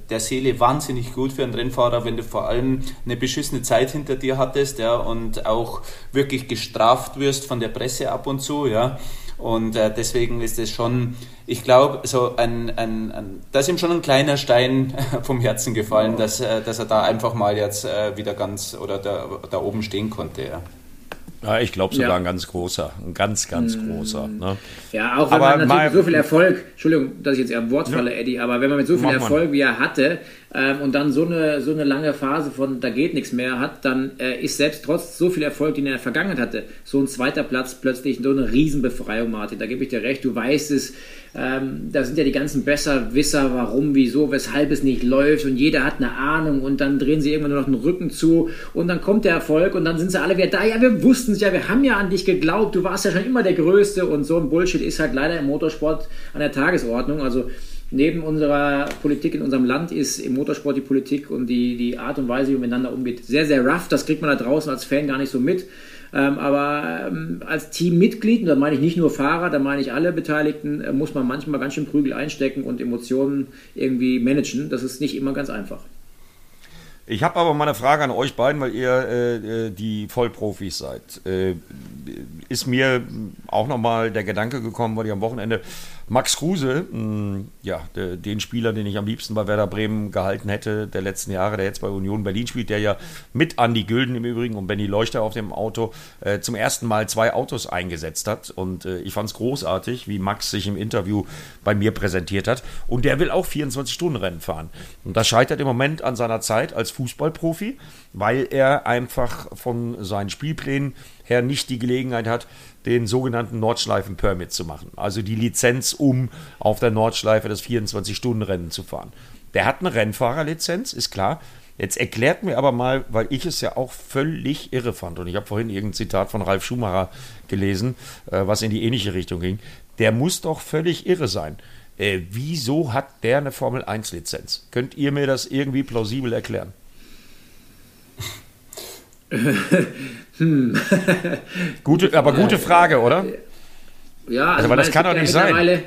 der Seele wahnsinnig gut für einen Rennfahrer, wenn du vor allem eine beschissene Zeit hinter dir hattest ja, und auch wirklich gestraft wirst von der Presse ab und zu. Ja. Und äh, deswegen ist es schon, ich glaube, so ein, ein, ein, da ist ihm schon ein kleiner Stein vom Herzen gefallen, dass, äh, dass er da einfach mal jetzt äh, wieder ganz oder da, da oben stehen konnte. Ja. Ja, ich glaube sogar ja. ein ganz großer, ein ganz, ganz mm. großer. Ne? Ja, auch wenn aber man natürlich so viel Erfolg, Entschuldigung, dass ich jetzt eher Wort falle, ja. Eddie, aber wenn man mit so viel Erfolg, wie er hatte, ähm, und dann so eine, so eine lange Phase von da geht nichts mehr hat, dann äh, ist selbst trotz so viel Erfolg, den er in der Vergangenheit hatte, so ein zweiter Platz plötzlich so eine Riesenbefreiung, Martin. Da gebe ich dir recht, du weißt es, ähm, da sind ja die ganzen Besserwisser, warum, wieso, weshalb es nicht läuft und jeder hat eine Ahnung und dann drehen sie irgendwann nur noch den Rücken zu und dann kommt der Erfolg und dann sind sie alle wieder da. Ja, wir wussten es ja, wir haben ja an dich geglaubt, du warst ja schon immer der Größte und so ein Bullshit ist halt leider im Motorsport an der Tagesordnung. Also neben unserer Politik in unserem Land ist im Motorsport die Politik und die, die Art und Weise, wie man miteinander umgeht, sehr, sehr rough. Das kriegt man da draußen als Fan gar nicht so mit. Ähm, aber ähm, als Teammitglied, und da meine ich nicht nur Fahrer, da meine ich alle Beteiligten, äh, muss man manchmal ganz schön Prügel einstecken und Emotionen irgendwie managen. Das ist nicht immer ganz einfach. Ich habe aber mal eine Frage an euch beiden, weil ihr äh, äh die Vollprofis seid. Äh, ist mir auch nochmal der Gedanke gekommen, weil ich am Wochenende Max Kruse, mh, ja, de, den Spieler, den ich am liebsten bei Werder Bremen gehalten hätte, der letzten Jahre, der jetzt bei Union Berlin spielt, der ja mit Andy Gülden im Übrigen und Benny Leuchter auf dem Auto äh, zum ersten Mal zwei Autos eingesetzt hat. Und äh, ich fand es großartig, wie Max sich im Interview bei mir präsentiert hat. Und der will auch 24-Stunden-Rennen fahren. Und das scheitert im Moment an seiner Zeit als Fußballprofi, weil er einfach von seinen Spielplänen her nicht die Gelegenheit hat, den sogenannten Nordschleifen-Permit zu machen. Also die Lizenz, um auf der Nordschleife das 24-Stunden-Rennen zu fahren. Der hat eine Rennfahrerlizenz, ist klar. Jetzt erklärt mir aber mal, weil ich es ja auch völlig irre fand, und ich habe vorhin irgendein Zitat von Ralf Schumacher gelesen, äh, was in die ähnliche Richtung ging. Der muss doch völlig irre sein. Äh, wieso hat der eine Formel 1-Lizenz? Könnt ihr mir das irgendwie plausibel erklären? Hm. gute, aber gute Frage, oder? Ja, also, also das kann doch nicht sein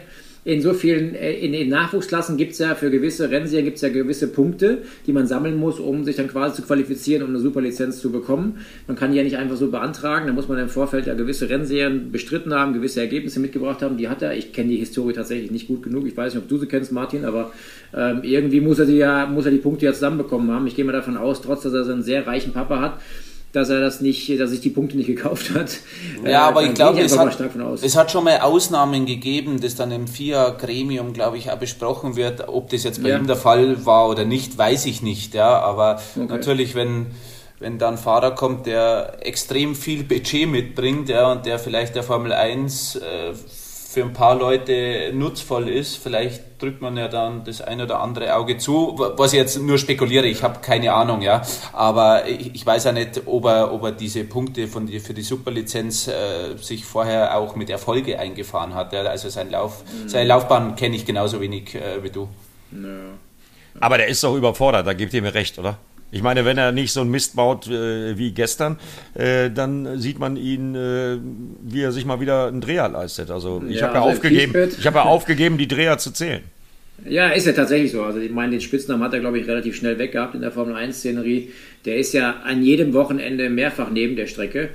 in so vielen, äh, in den Nachwuchsklassen gibt es ja für gewisse Rennserien gibt es ja gewisse Punkte, die man sammeln muss, um sich dann quasi zu qualifizieren, um eine Superlizenz zu bekommen. Man kann die ja nicht einfach so beantragen, da muss man im Vorfeld ja gewisse Rennserien bestritten haben, gewisse Ergebnisse mitgebracht haben, die hat er. Ich kenne die Historie tatsächlich nicht gut genug, ich weiß nicht, ob du sie kennst, Martin, aber ähm, irgendwie muss er, die ja, muss er die Punkte ja zusammenbekommen haben. Ich gehe mal davon aus, trotz dass er so einen sehr reichen Papa hat, dass er das nicht, dass sich die Punkte nicht gekauft hat. Ja, aber ich glaube, es, hat, es hat schon mal Ausnahmen gegeben, das dann im FIA-Gremium, glaube ich, auch besprochen wird. Ob das jetzt bei ja. ihm der Fall war oder nicht, weiß ich nicht. Ja, aber okay. natürlich, wenn wenn dann ein Fahrer kommt, der extrem viel Budget mitbringt ja, und der vielleicht der Formel 1 äh, für ein paar Leute nutzvoll ist. Vielleicht drückt man ja dann das ein oder andere Auge zu, was ich jetzt nur spekuliere, ich habe keine Ahnung, ja. Aber ich, ich, weiß ja nicht, ob er, ob er diese Punkte von die, für die Superlizenz äh, sich vorher auch mit Erfolge eingefahren hat. Ja. Also sein Lauf, mhm. seine Laufbahn kenne ich genauso wenig äh, wie du. Ja. Aber der ist doch überfordert, da gebt ihr mir recht, oder? Ich meine, wenn er nicht so ein Mist baut äh, wie gestern, äh, dann sieht man ihn, äh, wie er sich mal wieder einen Dreher leistet. Also ich ja, habe ja, also aufgegeben, hab ja aufgegeben, die Dreher zu zählen. Ja, ist ja tatsächlich so. Also ich meine, den Spitznamen hat er, glaube ich, relativ schnell weggehabt in der Formel 1-Szenerie. Der ist ja an jedem Wochenende mehrfach neben der Strecke.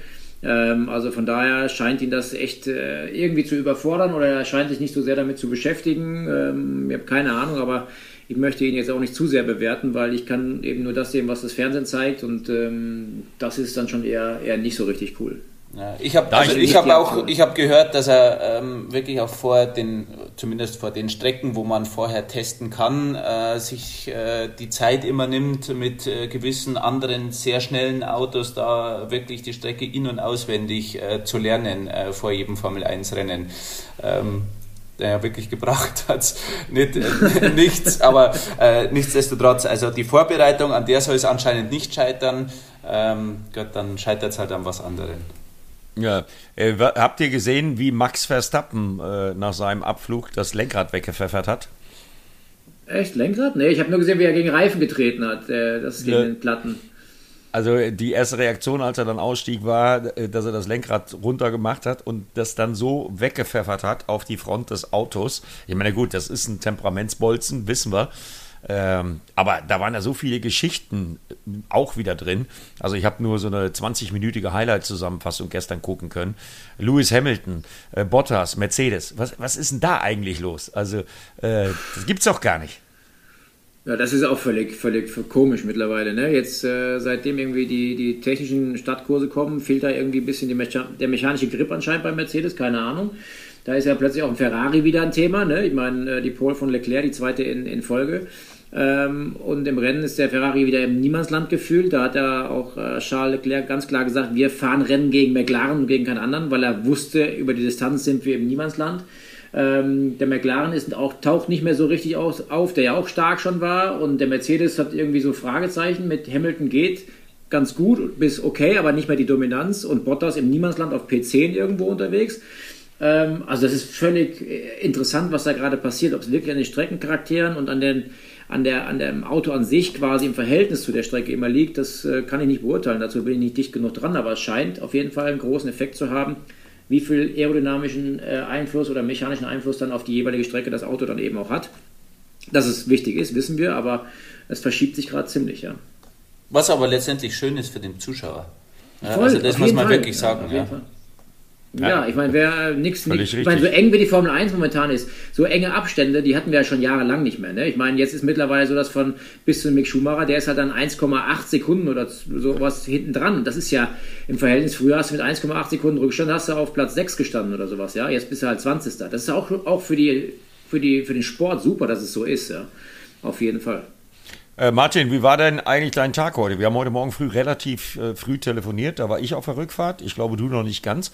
Ähm, also von daher scheint ihn das echt äh, irgendwie zu überfordern oder er scheint sich nicht so sehr damit zu beschäftigen. Ähm, ich habe keine Ahnung, aber ich möchte ihn jetzt auch nicht zu sehr bewerten, weil ich kann eben nur das sehen, was das Fernsehen zeigt und ähm, das ist dann schon eher, eher nicht so richtig cool. Ja, ich habe also ich hab auch ich hab gehört, dass er ähm, wirklich auch vor den, zumindest vor den Strecken, wo man vorher testen kann, äh, sich äh, die Zeit immer nimmt, mit äh, gewissen anderen sehr schnellen Autos da wirklich die Strecke in- und auswendig äh, zu lernen äh, vor jedem Formel 1 Rennen. Ähm, ja, wirklich gebracht hat nicht, äh, nichts, aber äh, nichtsdestotrotz, also die Vorbereitung, an der soll es anscheinend nicht scheitern, ähm, Gott, dann scheitert es halt an was anderem. Ja, äh, habt ihr gesehen, wie Max Verstappen äh, nach seinem Abflug das Lenkrad weggepfeffert hat? Echt, Lenkrad? Nee, ich habe nur gesehen, wie er gegen Reifen getreten hat, äh, das gegen ja. den Platten. Also die erste Reaktion, als er dann ausstieg, war, äh, dass er das Lenkrad runtergemacht hat und das dann so weggepfeffert hat auf die Front des Autos. Ich meine, gut, das ist ein Temperamentsbolzen, wissen wir. Ähm, aber da waren ja so viele Geschichten äh, auch wieder drin. Also ich habe nur so eine 20-minütige Highlight-Zusammenfassung gestern gucken können. Lewis Hamilton, äh, Bottas, Mercedes. Was, was ist denn da eigentlich los? Also äh, das gibt's doch gar nicht. Ja, das ist auch völlig, völlig komisch mittlerweile. Ne? Jetzt, äh, seitdem irgendwie die, die technischen Stadtkurse kommen, fehlt da irgendwie ein bisschen Mecha der mechanische Grip anscheinend bei Mercedes, keine Ahnung. Da ist ja plötzlich auch ein Ferrari wieder ein Thema. Ne? Ich meine, äh, die Pole von Leclerc, die zweite in, in Folge. Ähm, und im Rennen ist der Ferrari wieder im Niemandsland gefühlt. Da hat ja auch äh, Charles Leclerc ganz klar gesagt, wir fahren Rennen gegen McLaren und gegen keinen anderen, weil er wusste, über die Distanz sind wir im Niemandsland. Ähm, der McLaren ist auch, taucht nicht mehr so richtig aus, auf, der ja auch stark schon war. Und der Mercedes hat irgendwie so Fragezeichen mit Hamilton geht ganz gut bis okay, aber nicht mehr die Dominanz. Und Bottas im Niemandsland auf P10 irgendwo unterwegs. Ähm, also das ist völlig äh, interessant, was da gerade passiert. Ob es wirklich an den Streckencharakteren und an den an, der, an dem Auto an sich quasi im Verhältnis zu der Strecke immer liegt, das äh, kann ich nicht beurteilen. Dazu bin ich nicht dicht genug dran, aber es scheint auf jeden Fall einen großen Effekt zu haben, wie viel aerodynamischen äh, Einfluss oder mechanischen Einfluss dann auf die jeweilige Strecke das Auto dann eben auch hat. Dass es wichtig ist, wissen wir, aber es verschiebt sich gerade ziemlich, ja. Was aber letztendlich schön ist für den Zuschauer. Ja, Voll, also das muss man Fall. wirklich sagen. Ja, ja. Ja, ich meine, wer nichts, ich meine, so eng wie die Formel 1 momentan ist, so enge Abstände, die hatten wir ja schon jahrelang nicht mehr. Ne? Ich meine, jetzt ist mittlerweile so, dass von bis zu Mick Schumacher, der ist halt dann 1,8 Sekunden oder sowas hinten dran. Das ist ja im Verhältnis, früher hast du mit 1,8 Sekunden Rückstand, hast du auf Platz 6 gestanden oder sowas, ja. Jetzt bist du halt 20. Das ist auch, auch für, die, für, die, für den Sport super, dass es so ist, ja. Auf jeden Fall. Äh, Martin, wie war denn eigentlich dein Tag heute? Wir haben heute Morgen früh relativ äh, früh telefoniert, da war ich auf der Rückfahrt. Ich glaube, du noch nicht ganz.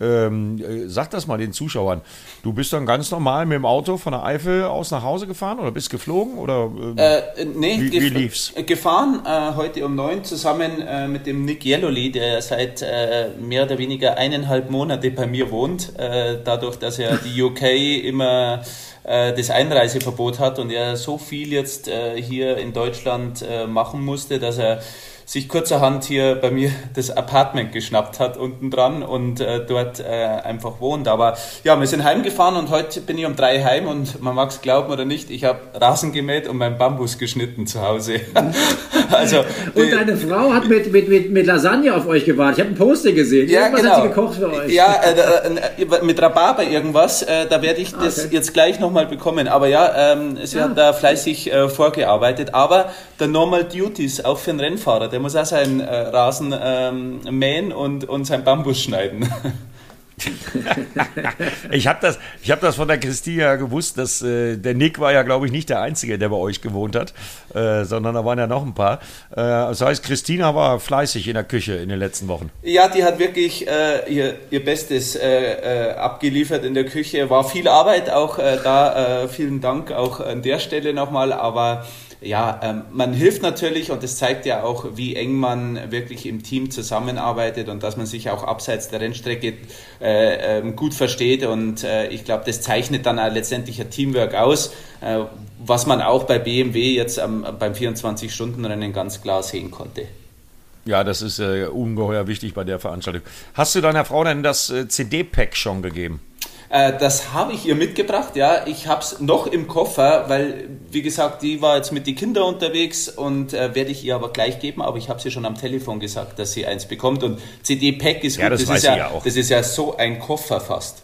Ähm, äh, sag das mal den Zuschauern. Du bist dann ganz normal mit dem Auto von der Eifel aus nach Hause gefahren oder bist geflogen? Oder, ähm, äh, nee, wie, wie lief's? Gefahren äh, heute um neun zusammen äh, mit dem Nick Yellowly, der seit äh, mehr oder weniger eineinhalb Monate bei mir wohnt. Äh, dadurch, dass er die UK immer das Einreiseverbot hat und er so viel jetzt hier in Deutschland machen musste, dass er sich kurzerhand hier bei mir das Apartment geschnappt hat unten dran und äh, dort äh, einfach wohnt. Aber ja, wir sind heimgefahren und heute bin ich um drei heim und man mag es glauben oder nicht, ich habe Rasen gemäht und meinen Bambus geschnitten zu Hause. also, und deine Frau hat mit, mit, mit, mit Lasagne auf euch gewartet. Ich habe ein Poster gesehen. Ja, irgendwas genau. hat sie gekocht für euch. Ja, äh, äh mit Rhabarber irgendwas. Äh, da werde ich das okay. jetzt gleich nochmal bekommen. Aber ja, ähm, sie ja. hat da fleißig äh, vorgearbeitet. Aber der Normal Duties, auch für einen Rennfahrer, der der muss auch seinen äh, Rasen ähm, mähen und, und seinen Bambus schneiden. ich habe das, hab das von der Christina gewusst, dass äh, der Nick war ja, glaube ich, nicht der Einzige, der bei euch gewohnt hat, äh, sondern da waren ja noch ein paar. Äh, das heißt, Christina war fleißig in der Küche in den letzten Wochen. Ja, die hat wirklich äh, ihr, ihr Bestes äh, äh, abgeliefert in der Küche. War viel Arbeit auch da. vielen Dank auch an der Stelle nochmal, aber ja, ähm, man hilft natürlich und das zeigt ja auch, wie eng man wirklich im Team zusammenarbeitet und dass man sich auch abseits der Rennstrecke äh, äh, gut versteht und äh, ich glaube, das zeichnet dann letztendlich ein Teamwork aus, äh, was man auch bei BMW jetzt am, beim 24-Stunden-Rennen ganz klar sehen konnte. Ja, das ist äh, ungeheuer wichtig bei der Veranstaltung. Hast du deiner Frau denn das äh, CD-Pack schon gegeben? Äh, das habe ich ihr mitgebracht, ja. Ich habe es noch im Koffer, weil, wie gesagt, die war jetzt mit den Kindern unterwegs und äh, werde ich ihr aber gleich geben. Aber ich habe sie schon am Telefon gesagt, dass sie eins bekommt. Und CD-Pack ist ja, gut. Das, das ist ja, das ist ja so ein Koffer fast.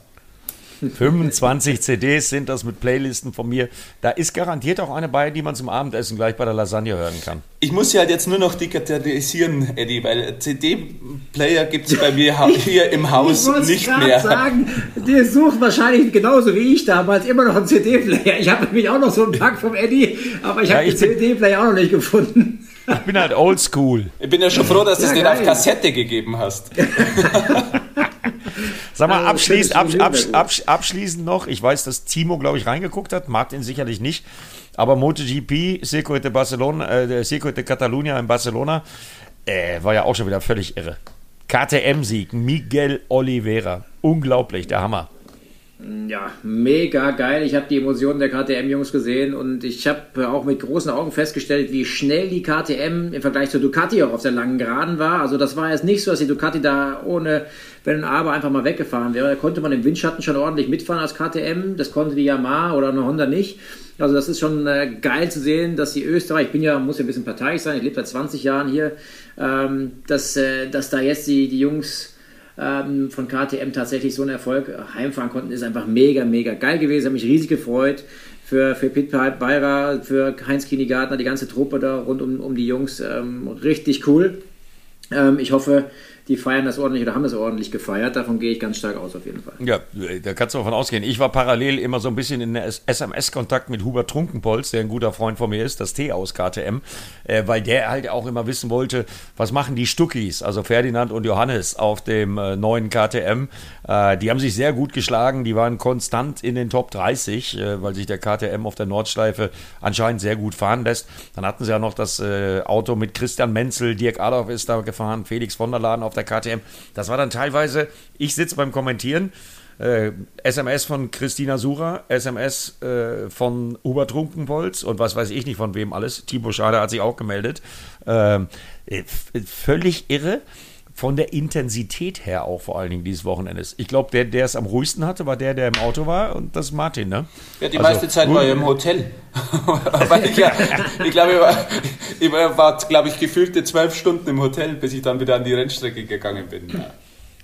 25 CDs sind das mit Playlisten von mir. Da ist garantiert auch eine bei, die man zum Abendessen gleich bei der Lasagne hören kann. Ich muss sie halt jetzt nur noch digitalisieren, Eddie, weil CD-Player gibt es bei mir hier im Haus ich nicht mehr. Ich sagen, der sucht wahrscheinlich genauso wie ich damals immer noch einen CD-Player. Ich habe nämlich auch noch so einen Pack vom Eddie, aber ich habe ja, den CD-Player auch noch nicht gefunden. Ich bin halt oldschool. Ich bin ja schon froh, dass du ja, es den auf Kassette gegeben hast. Sag mal, abschließend, absch, absch, absch, abschließend noch, ich weiß, dass Timo, glaube ich, reingeguckt hat, Martin sicherlich nicht, aber MotoGP, Circuit de Barcelona, äh, Circuit de Catalunya in Barcelona, äh, war ja auch schon wieder völlig irre. KTM-Sieg, Miguel Oliveira, unglaublich, der Hammer. Ja, mega geil. Ich habe die Emotionen der KTM-Jungs gesehen und ich habe auch mit großen Augen festgestellt, wie schnell die KTM im Vergleich zur Ducati auch auf der langen Geraden war. Also das war jetzt nicht so, dass die Ducati da ohne Wenn und Aber einfach mal weggefahren wäre. Da konnte man im Windschatten schon ordentlich mitfahren als KTM. Das konnte die Yamaha oder eine Honda nicht. Also das ist schon äh, geil zu sehen, dass die Österreich, ich bin ja, muss ja ein bisschen parteiisch sein, ich lebe seit 20 Jahren hier, ähm, dass, äh, dass da jetzt die, die Jungs ähm, von KTM tatsächlich so einen Erfolg heimfahren konnten, ist einfach mega, mega geil gewesen. Habe mich riesig gefreut für, für Pit Beira, für Heinz Kinigartner, die ganze Truppe da rund um, um die Jungs. Ähm, richtig cool. Ähm, ich hoffe, die feiern das ordentlich oder haben das ordentlich gefeiert. Davon gehe ich ganz stark aus, auf jeden Fall. Ja, da kannst du davon ausgehen. Ich war parallel immer so ein bisschen in SMS-Kontakt mit Hubert Trunkenpolz, der ein guter Freund von mir ist, das T aus KTM, äh, weil der halt auch immer wissen wollte, was machen die Stuckis, also Ferdinand und Johannes auf dem äh, neuen KTM. Äh, die haben sich sehr gut geschlagen, die waren konstant in den Top 30, äh, weil sich der KTM auf der Nordschleife anscheinend sehr gut fahren lässt. Dann hatten sie ja noch das äh, Auto mit Christian Menzel, Dirk Adolf ist da gefahren, Felix von der Laden auf der KTM. Das war dann teilweise, ich sitze beim Kommentieren, äh, SMS von Christina Sura, SMS äh, von Hubert Trunkenbolz und was weiß ich nicht von wem alles. Timo Schade hat sich auch gemeldet. Ähm, äh, völlig irre. Von der Intensität her auch vor allen Dingen dieses Wochenendes. Ich glaube, der, der es am ruhigsten hatte, war der, der im Auto war und das ist Martin, ne? Ja, die also, meiste Zeit war er im Hotel. ich, ja, ich glaube, ich war, ich war glaube ich, gefühlte zwölf Stunden im Hotel, bis ich dann wieder an die Rennstrecke gegangen bin. Ja.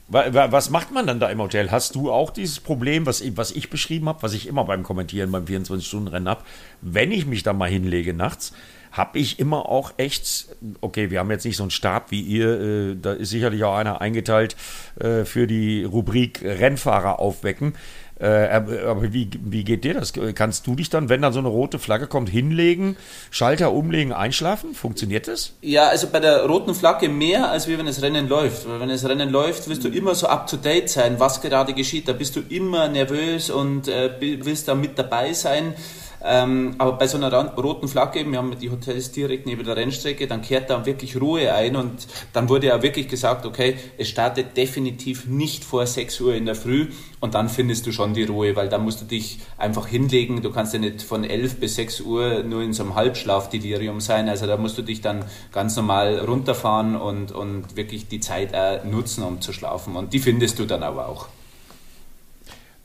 Was macht man dann da im Hotel? Hast du auch dieses Problem, was ich, was ich beschrieben habe, was ich immer beim Kommentieren beim 24-Stunden-Rennen habe? Wenn ich mich da mal hinlege nachts, habe ich immer auch echt, okay, wir haben jetzt nicht so einen Stab wie ihr, äh, da ist sicherlich auch einer eingeteilt äh, für die Rubrik Rennfahrer aufwecken. Äh, aber wie, wie geht dir das? Kannst du dich dann, wenn dann so eine rote Flagge kommt, hinlegen, Schalter umlegen, einschlafen? Funktioniert das? Ja, also bei der roten Flagge mehr, als wie wenn das Rennen läuft. Weil wenn das Rennen läuft, wirst du immer so up to date sein, was gerade geschieht. Da bist du immer nervös und äh, willst da mit dabei sein. Ähm, aber bei so einer roten Flagge, wir haben die Hotels direkt neben der Rennstrecke, dann kehrt da wirklich Ruhe ein und dann wurde ja wirklich gesagt, okay, es startet definitiv nicht vor 6 Uhr in der Früh und dann findest du schon die Ruhe, weil da musst du dich einfach hinlegen. Du kannst ja nicht von 11 bis 6 Uhr nur in so einem Halbschlafdelirium sein. Also da musst du dich dann ganz normal runterfahren und, und wirklich die Zeit äh, nutzen, um zu schlafen. Und die findest du dann aber auch.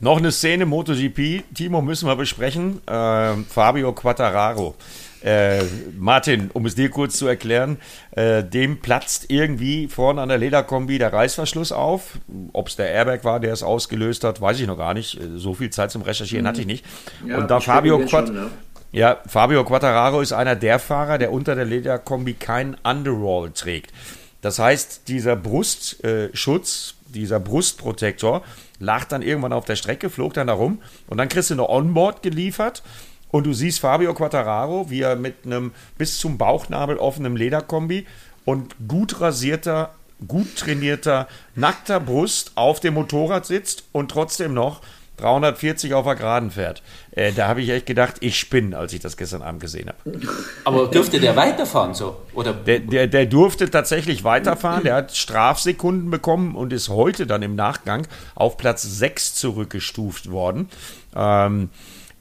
Noch eine Szene MotoGP, Timo, müssen wir besprechen. Äh, Fabio Quattararo. Äh, Martin, um es dir kurz zu erklären, äh, dem platzt irgendwie vorne an der Lederkombi der Reißverschluss auf. Ob es der Airbag war, der es ausgelöst hat, weiß ich noch gar nicht. Äh, so viel Zeit zum Recherchieren mhm. hatte ich nicht. Ja, und da Fabio, Quatt schon, ja. Ja, Fabio Quattararo ist einer der Fahrer, der unter der Lederkombi keinen Underroll trägt. Das heißt, dieser Brustschutz, äh, dieser Brustprotektor lag dann irgendwann auf der Strecke, flog dann da rum und dann kriegst du eine Onboard geliefert und du siehst Fabio Quattararo, wie er mit einem bis zum Bauchnabel offenen Lederkombi und gut rasierter, gut trainierter, nackter Brust auf dem Motorrad sitzt und trotzdem noch 340 auf der Geraden fährt. Äh, da habe ich echt gedacht, ich spinne, als ich das gestern Abend gesehen habe. Aber durfte der weiterfahren so? Oder? Der, der, der durfte tatsächlich weiterfahren. Der hat Strafsekunden bekommen und ist heute dann im Nachgang auf Platz 6 zurückgestuft worden. Ähm,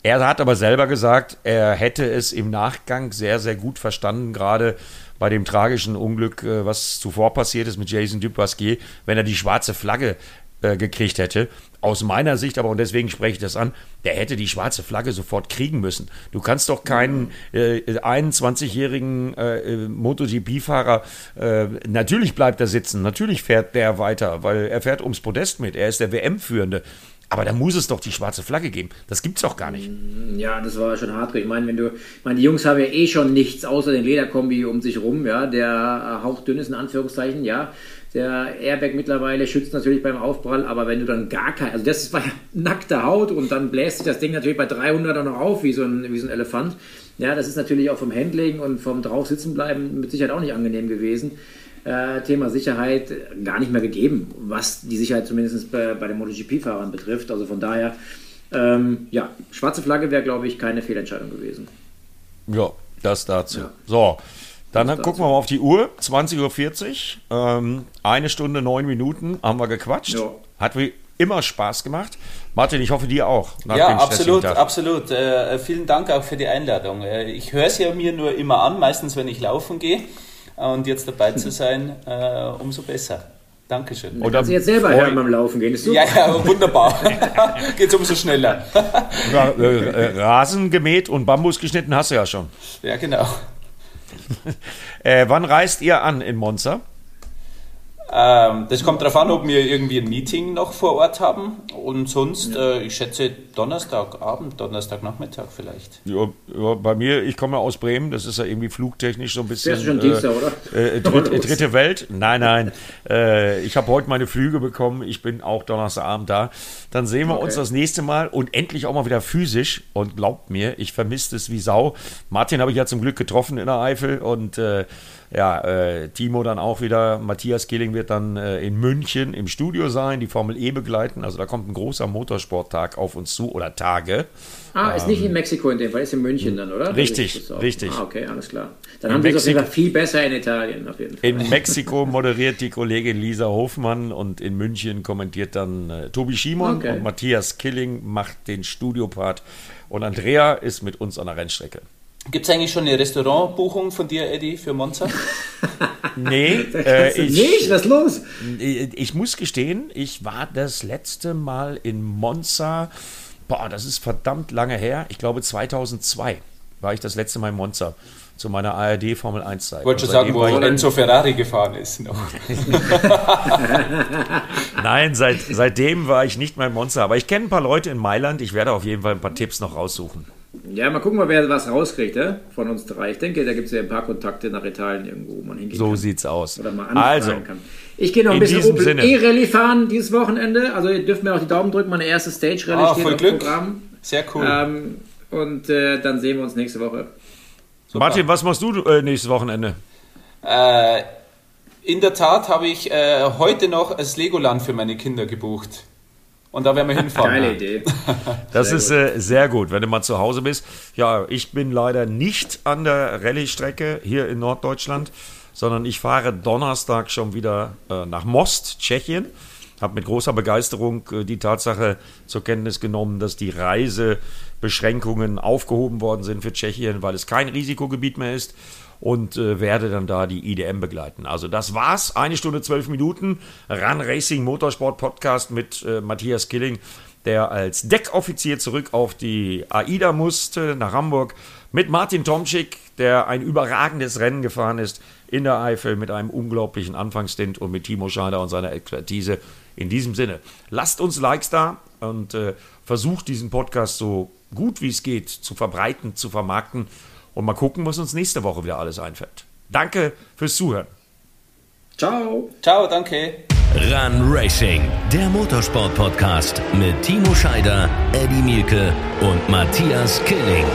er hat aber selber gesagt, er hätte es im Nachgang sehr, sehr gut verstanden, gerade bei dem tragischen Unglück, äh, was zuvor passiert ist mit Jason Dupasquier, wenn er die schwarze Flagge äh, gekriegt hätte. Aus meiner Sicht aber, und deswegen spreche ich das an, der hätte die schwarze Flagge sofort kriegen müssen. Du kannst doch keinen äh, 21-jährigen äh, äh MotoGP-Fahrer, äh, natürlich bleibt er sitzen, natürlich fährt der weiter, weil er fährt ums Podest mit, er ist der WM-Führende. Aber da muss es doch die schwarze Flagge geben. Das gibt's doch gar nicht. Ja, das war schon hart. Ich meine, wenn du, ich meine, die Jungs haben ja eh schon nichts außer den Lederkombi um sich rum, ja, der hauchdünn ist in Anführungszeichen, ja. Der Airbag mittlerweile schützt natürlich beim Aufprall, aber wenn du dann gar kein, also das war ja nackte Haut und dann bläst sich das Ding natürlich bei 300 noch auf wie so ein, wie so ein Elefant. Ja, das ist natürlich auch vom Handling und vom drauf sitzen bleiben mit Sicherheit auch nicht angenehm gewesen. Äh, Thema Sicherheit gar nicht mehr gegeben, was die Sicherheit zumindest bei, bei den MotoGP-Fahrern betrifft. Also von daher, ähm, ja, schwarze Flagge wäre, glaube ich, keine Fehlentscheidung gewesen. Ja, das dazu. Ja. So, dann gucken wir mal auf die Uhr. 20.40 Uhr. Ähm, eine Stunde, neun Minuten haben wir gequatscht. Ja. Hat wie immer Spaß gemacht. Martin, ich hoffe dir auch. ja, absolut, absolut. Äh, vielen Dank auch für die Einladung. Äh, ich höre es ja mir nur immer an, meistens wenn ich laufen gehe. Und jetzt dabei zu sein, äh, umso besser. Dankeschön. Oder kannst du jetzt selber hören beim Laufen gehen. Ist super. Ja, ja, wunderbar. Geht umso schneller. Äh, äh, Rasen gemäht und Bambus geschnitten hast du ja schon. Ja, genau. Äh, wann reist ihr an in Monza? Ähm, das kommt darauf an, ob wir irgendwie ein Meeting noch vor Ort haben. Und sonst, ja. äh, ich schätze Donnerstagabend, Donnerstagnachmittag vielleicht. Ja, ja, bei mir, ich komme aus Bremen, das ist ja irgendwie flugtechnisch so ein bisschen. Das ist schon Dienstag, äh, oder? Äh, dritt, dritte Welt? Nein, nein. Äh, ich habe heute meine Flüge bekommen. Ich bin auch Donnerstagabend da. Dann sehen wir okay. uns das nächste Mal und endlich auch mal wieder physisch. Und glaubt mir, ich vermisse es wie Sau. Martin habe ich ja zum Glück getroffen in der Eifel und äh, ja, äh, Timo dann auch wieder, Matthias Killing wird dann äh, in München im Studio sein, die Formel E begleiten. Also da kommt ein großer Motorsporttag auf uns zu oder Tage. Ah, ist nicht in Mexiko in dem Fall, ist in München dann, oder? Richtig, richtig. Ah, okay, alles klar. Dann in haben wir es auf jeden Fall viel besser in Italien, auf jeden Fall. In Mexiko moderiert die Kollegin Lisa Hofmann und in München kommentiert dann äh, Tobi Schimon okay. und Matthias Killing macht den Studiopart. Und Andrea ist mit uns an der Rennstrecke. Gibt es eigentlich schon eine Restaurantbuchung von dir, Eddie, für Monza? nee, äh, ich, nicht, was ist los? Ich muss gestehen, ich war das letzte Mal in Monza, boah, das ist verdammt lange her, ich glaube 2002 war ich das letzte Mal in Monza zu meiner ARD Formel 1 Zeit. Ich wollte schon sagen, wo Enzo Ferrari gefahren ist. Nein, seit, seitdem war ich nicht mehr in Monza, aber ich kenne ein paar Leute in Mailand, ich werde auf jeden Fall ein paar Tipps noch raussuchen. Ja, mal gucken, wer was rauskriegt ja? von uns drei. Ich denke, da gibt es ja ein paar Kontakte nach Italien irgendwo, wo man hingehen so kann. So sieht's aus. Oder mal also, kann. Ich gehe noch ein bisschen Opel E-Rallye fahren dieses Wochenende. Also ihr dürft mir auch die Daumen drücken. Meine erste Stage-Rallye ah, steht voll Glück. Programm. Sehr cool. Ähm, und äh, dann sehen wir uns nächste Woche. Super. Martin, was machst du äh, nächstes Wochenende? Äh, in der Tat habe ich äh, heute noch das Legoland für meine Kinder gebucht. Und da werden wir hinfahren. Geile Idee. Das sehr ist äh, sehr gut, wenn du mal zu Hause bist. Ja, ich bin leider nicht an der Rallye-Strecke hier in Norddeutschland, sondern ich fahre Donnerstag schon wieder äh, nach Most, Tschechien. Habe mit großer Begeisterung äh, die Tatsache zur Kenntnis genommen, dass die Reisebeschränkungen aufgehoben worden sind für Tschechien, weil es kein Risikogebiet mehr ist und äh, werde dann da die IDM begleiten. Also das war's. Eine Stunde zwölf Minuten. Run Racing Motorsport Podcast mit äh, Matthias Killing, der als Deckoffizier zurück auf die AIDA musste nach Hamburg. Mit Martin Tomczyk, der ein überragendes Rennen gefahren ist in der Eifel mit einem unglaublichen Anfangsstint und mit Timo Scheider und seiner Expertise. In diesem Sinne, lasst uns Likes da, und äh, versucht diesen Podcast so gut wie es geht zu verbreiten, zu vermarkten und mal gucken, was uns nächste Woche wieder alles einfällt. Danke fürs Zuhören. Ciao. Ciao, danke. Run Racing, der Motorsport-Podcast mit Timo Scheider, Eddie Mielke und Matthias Killing.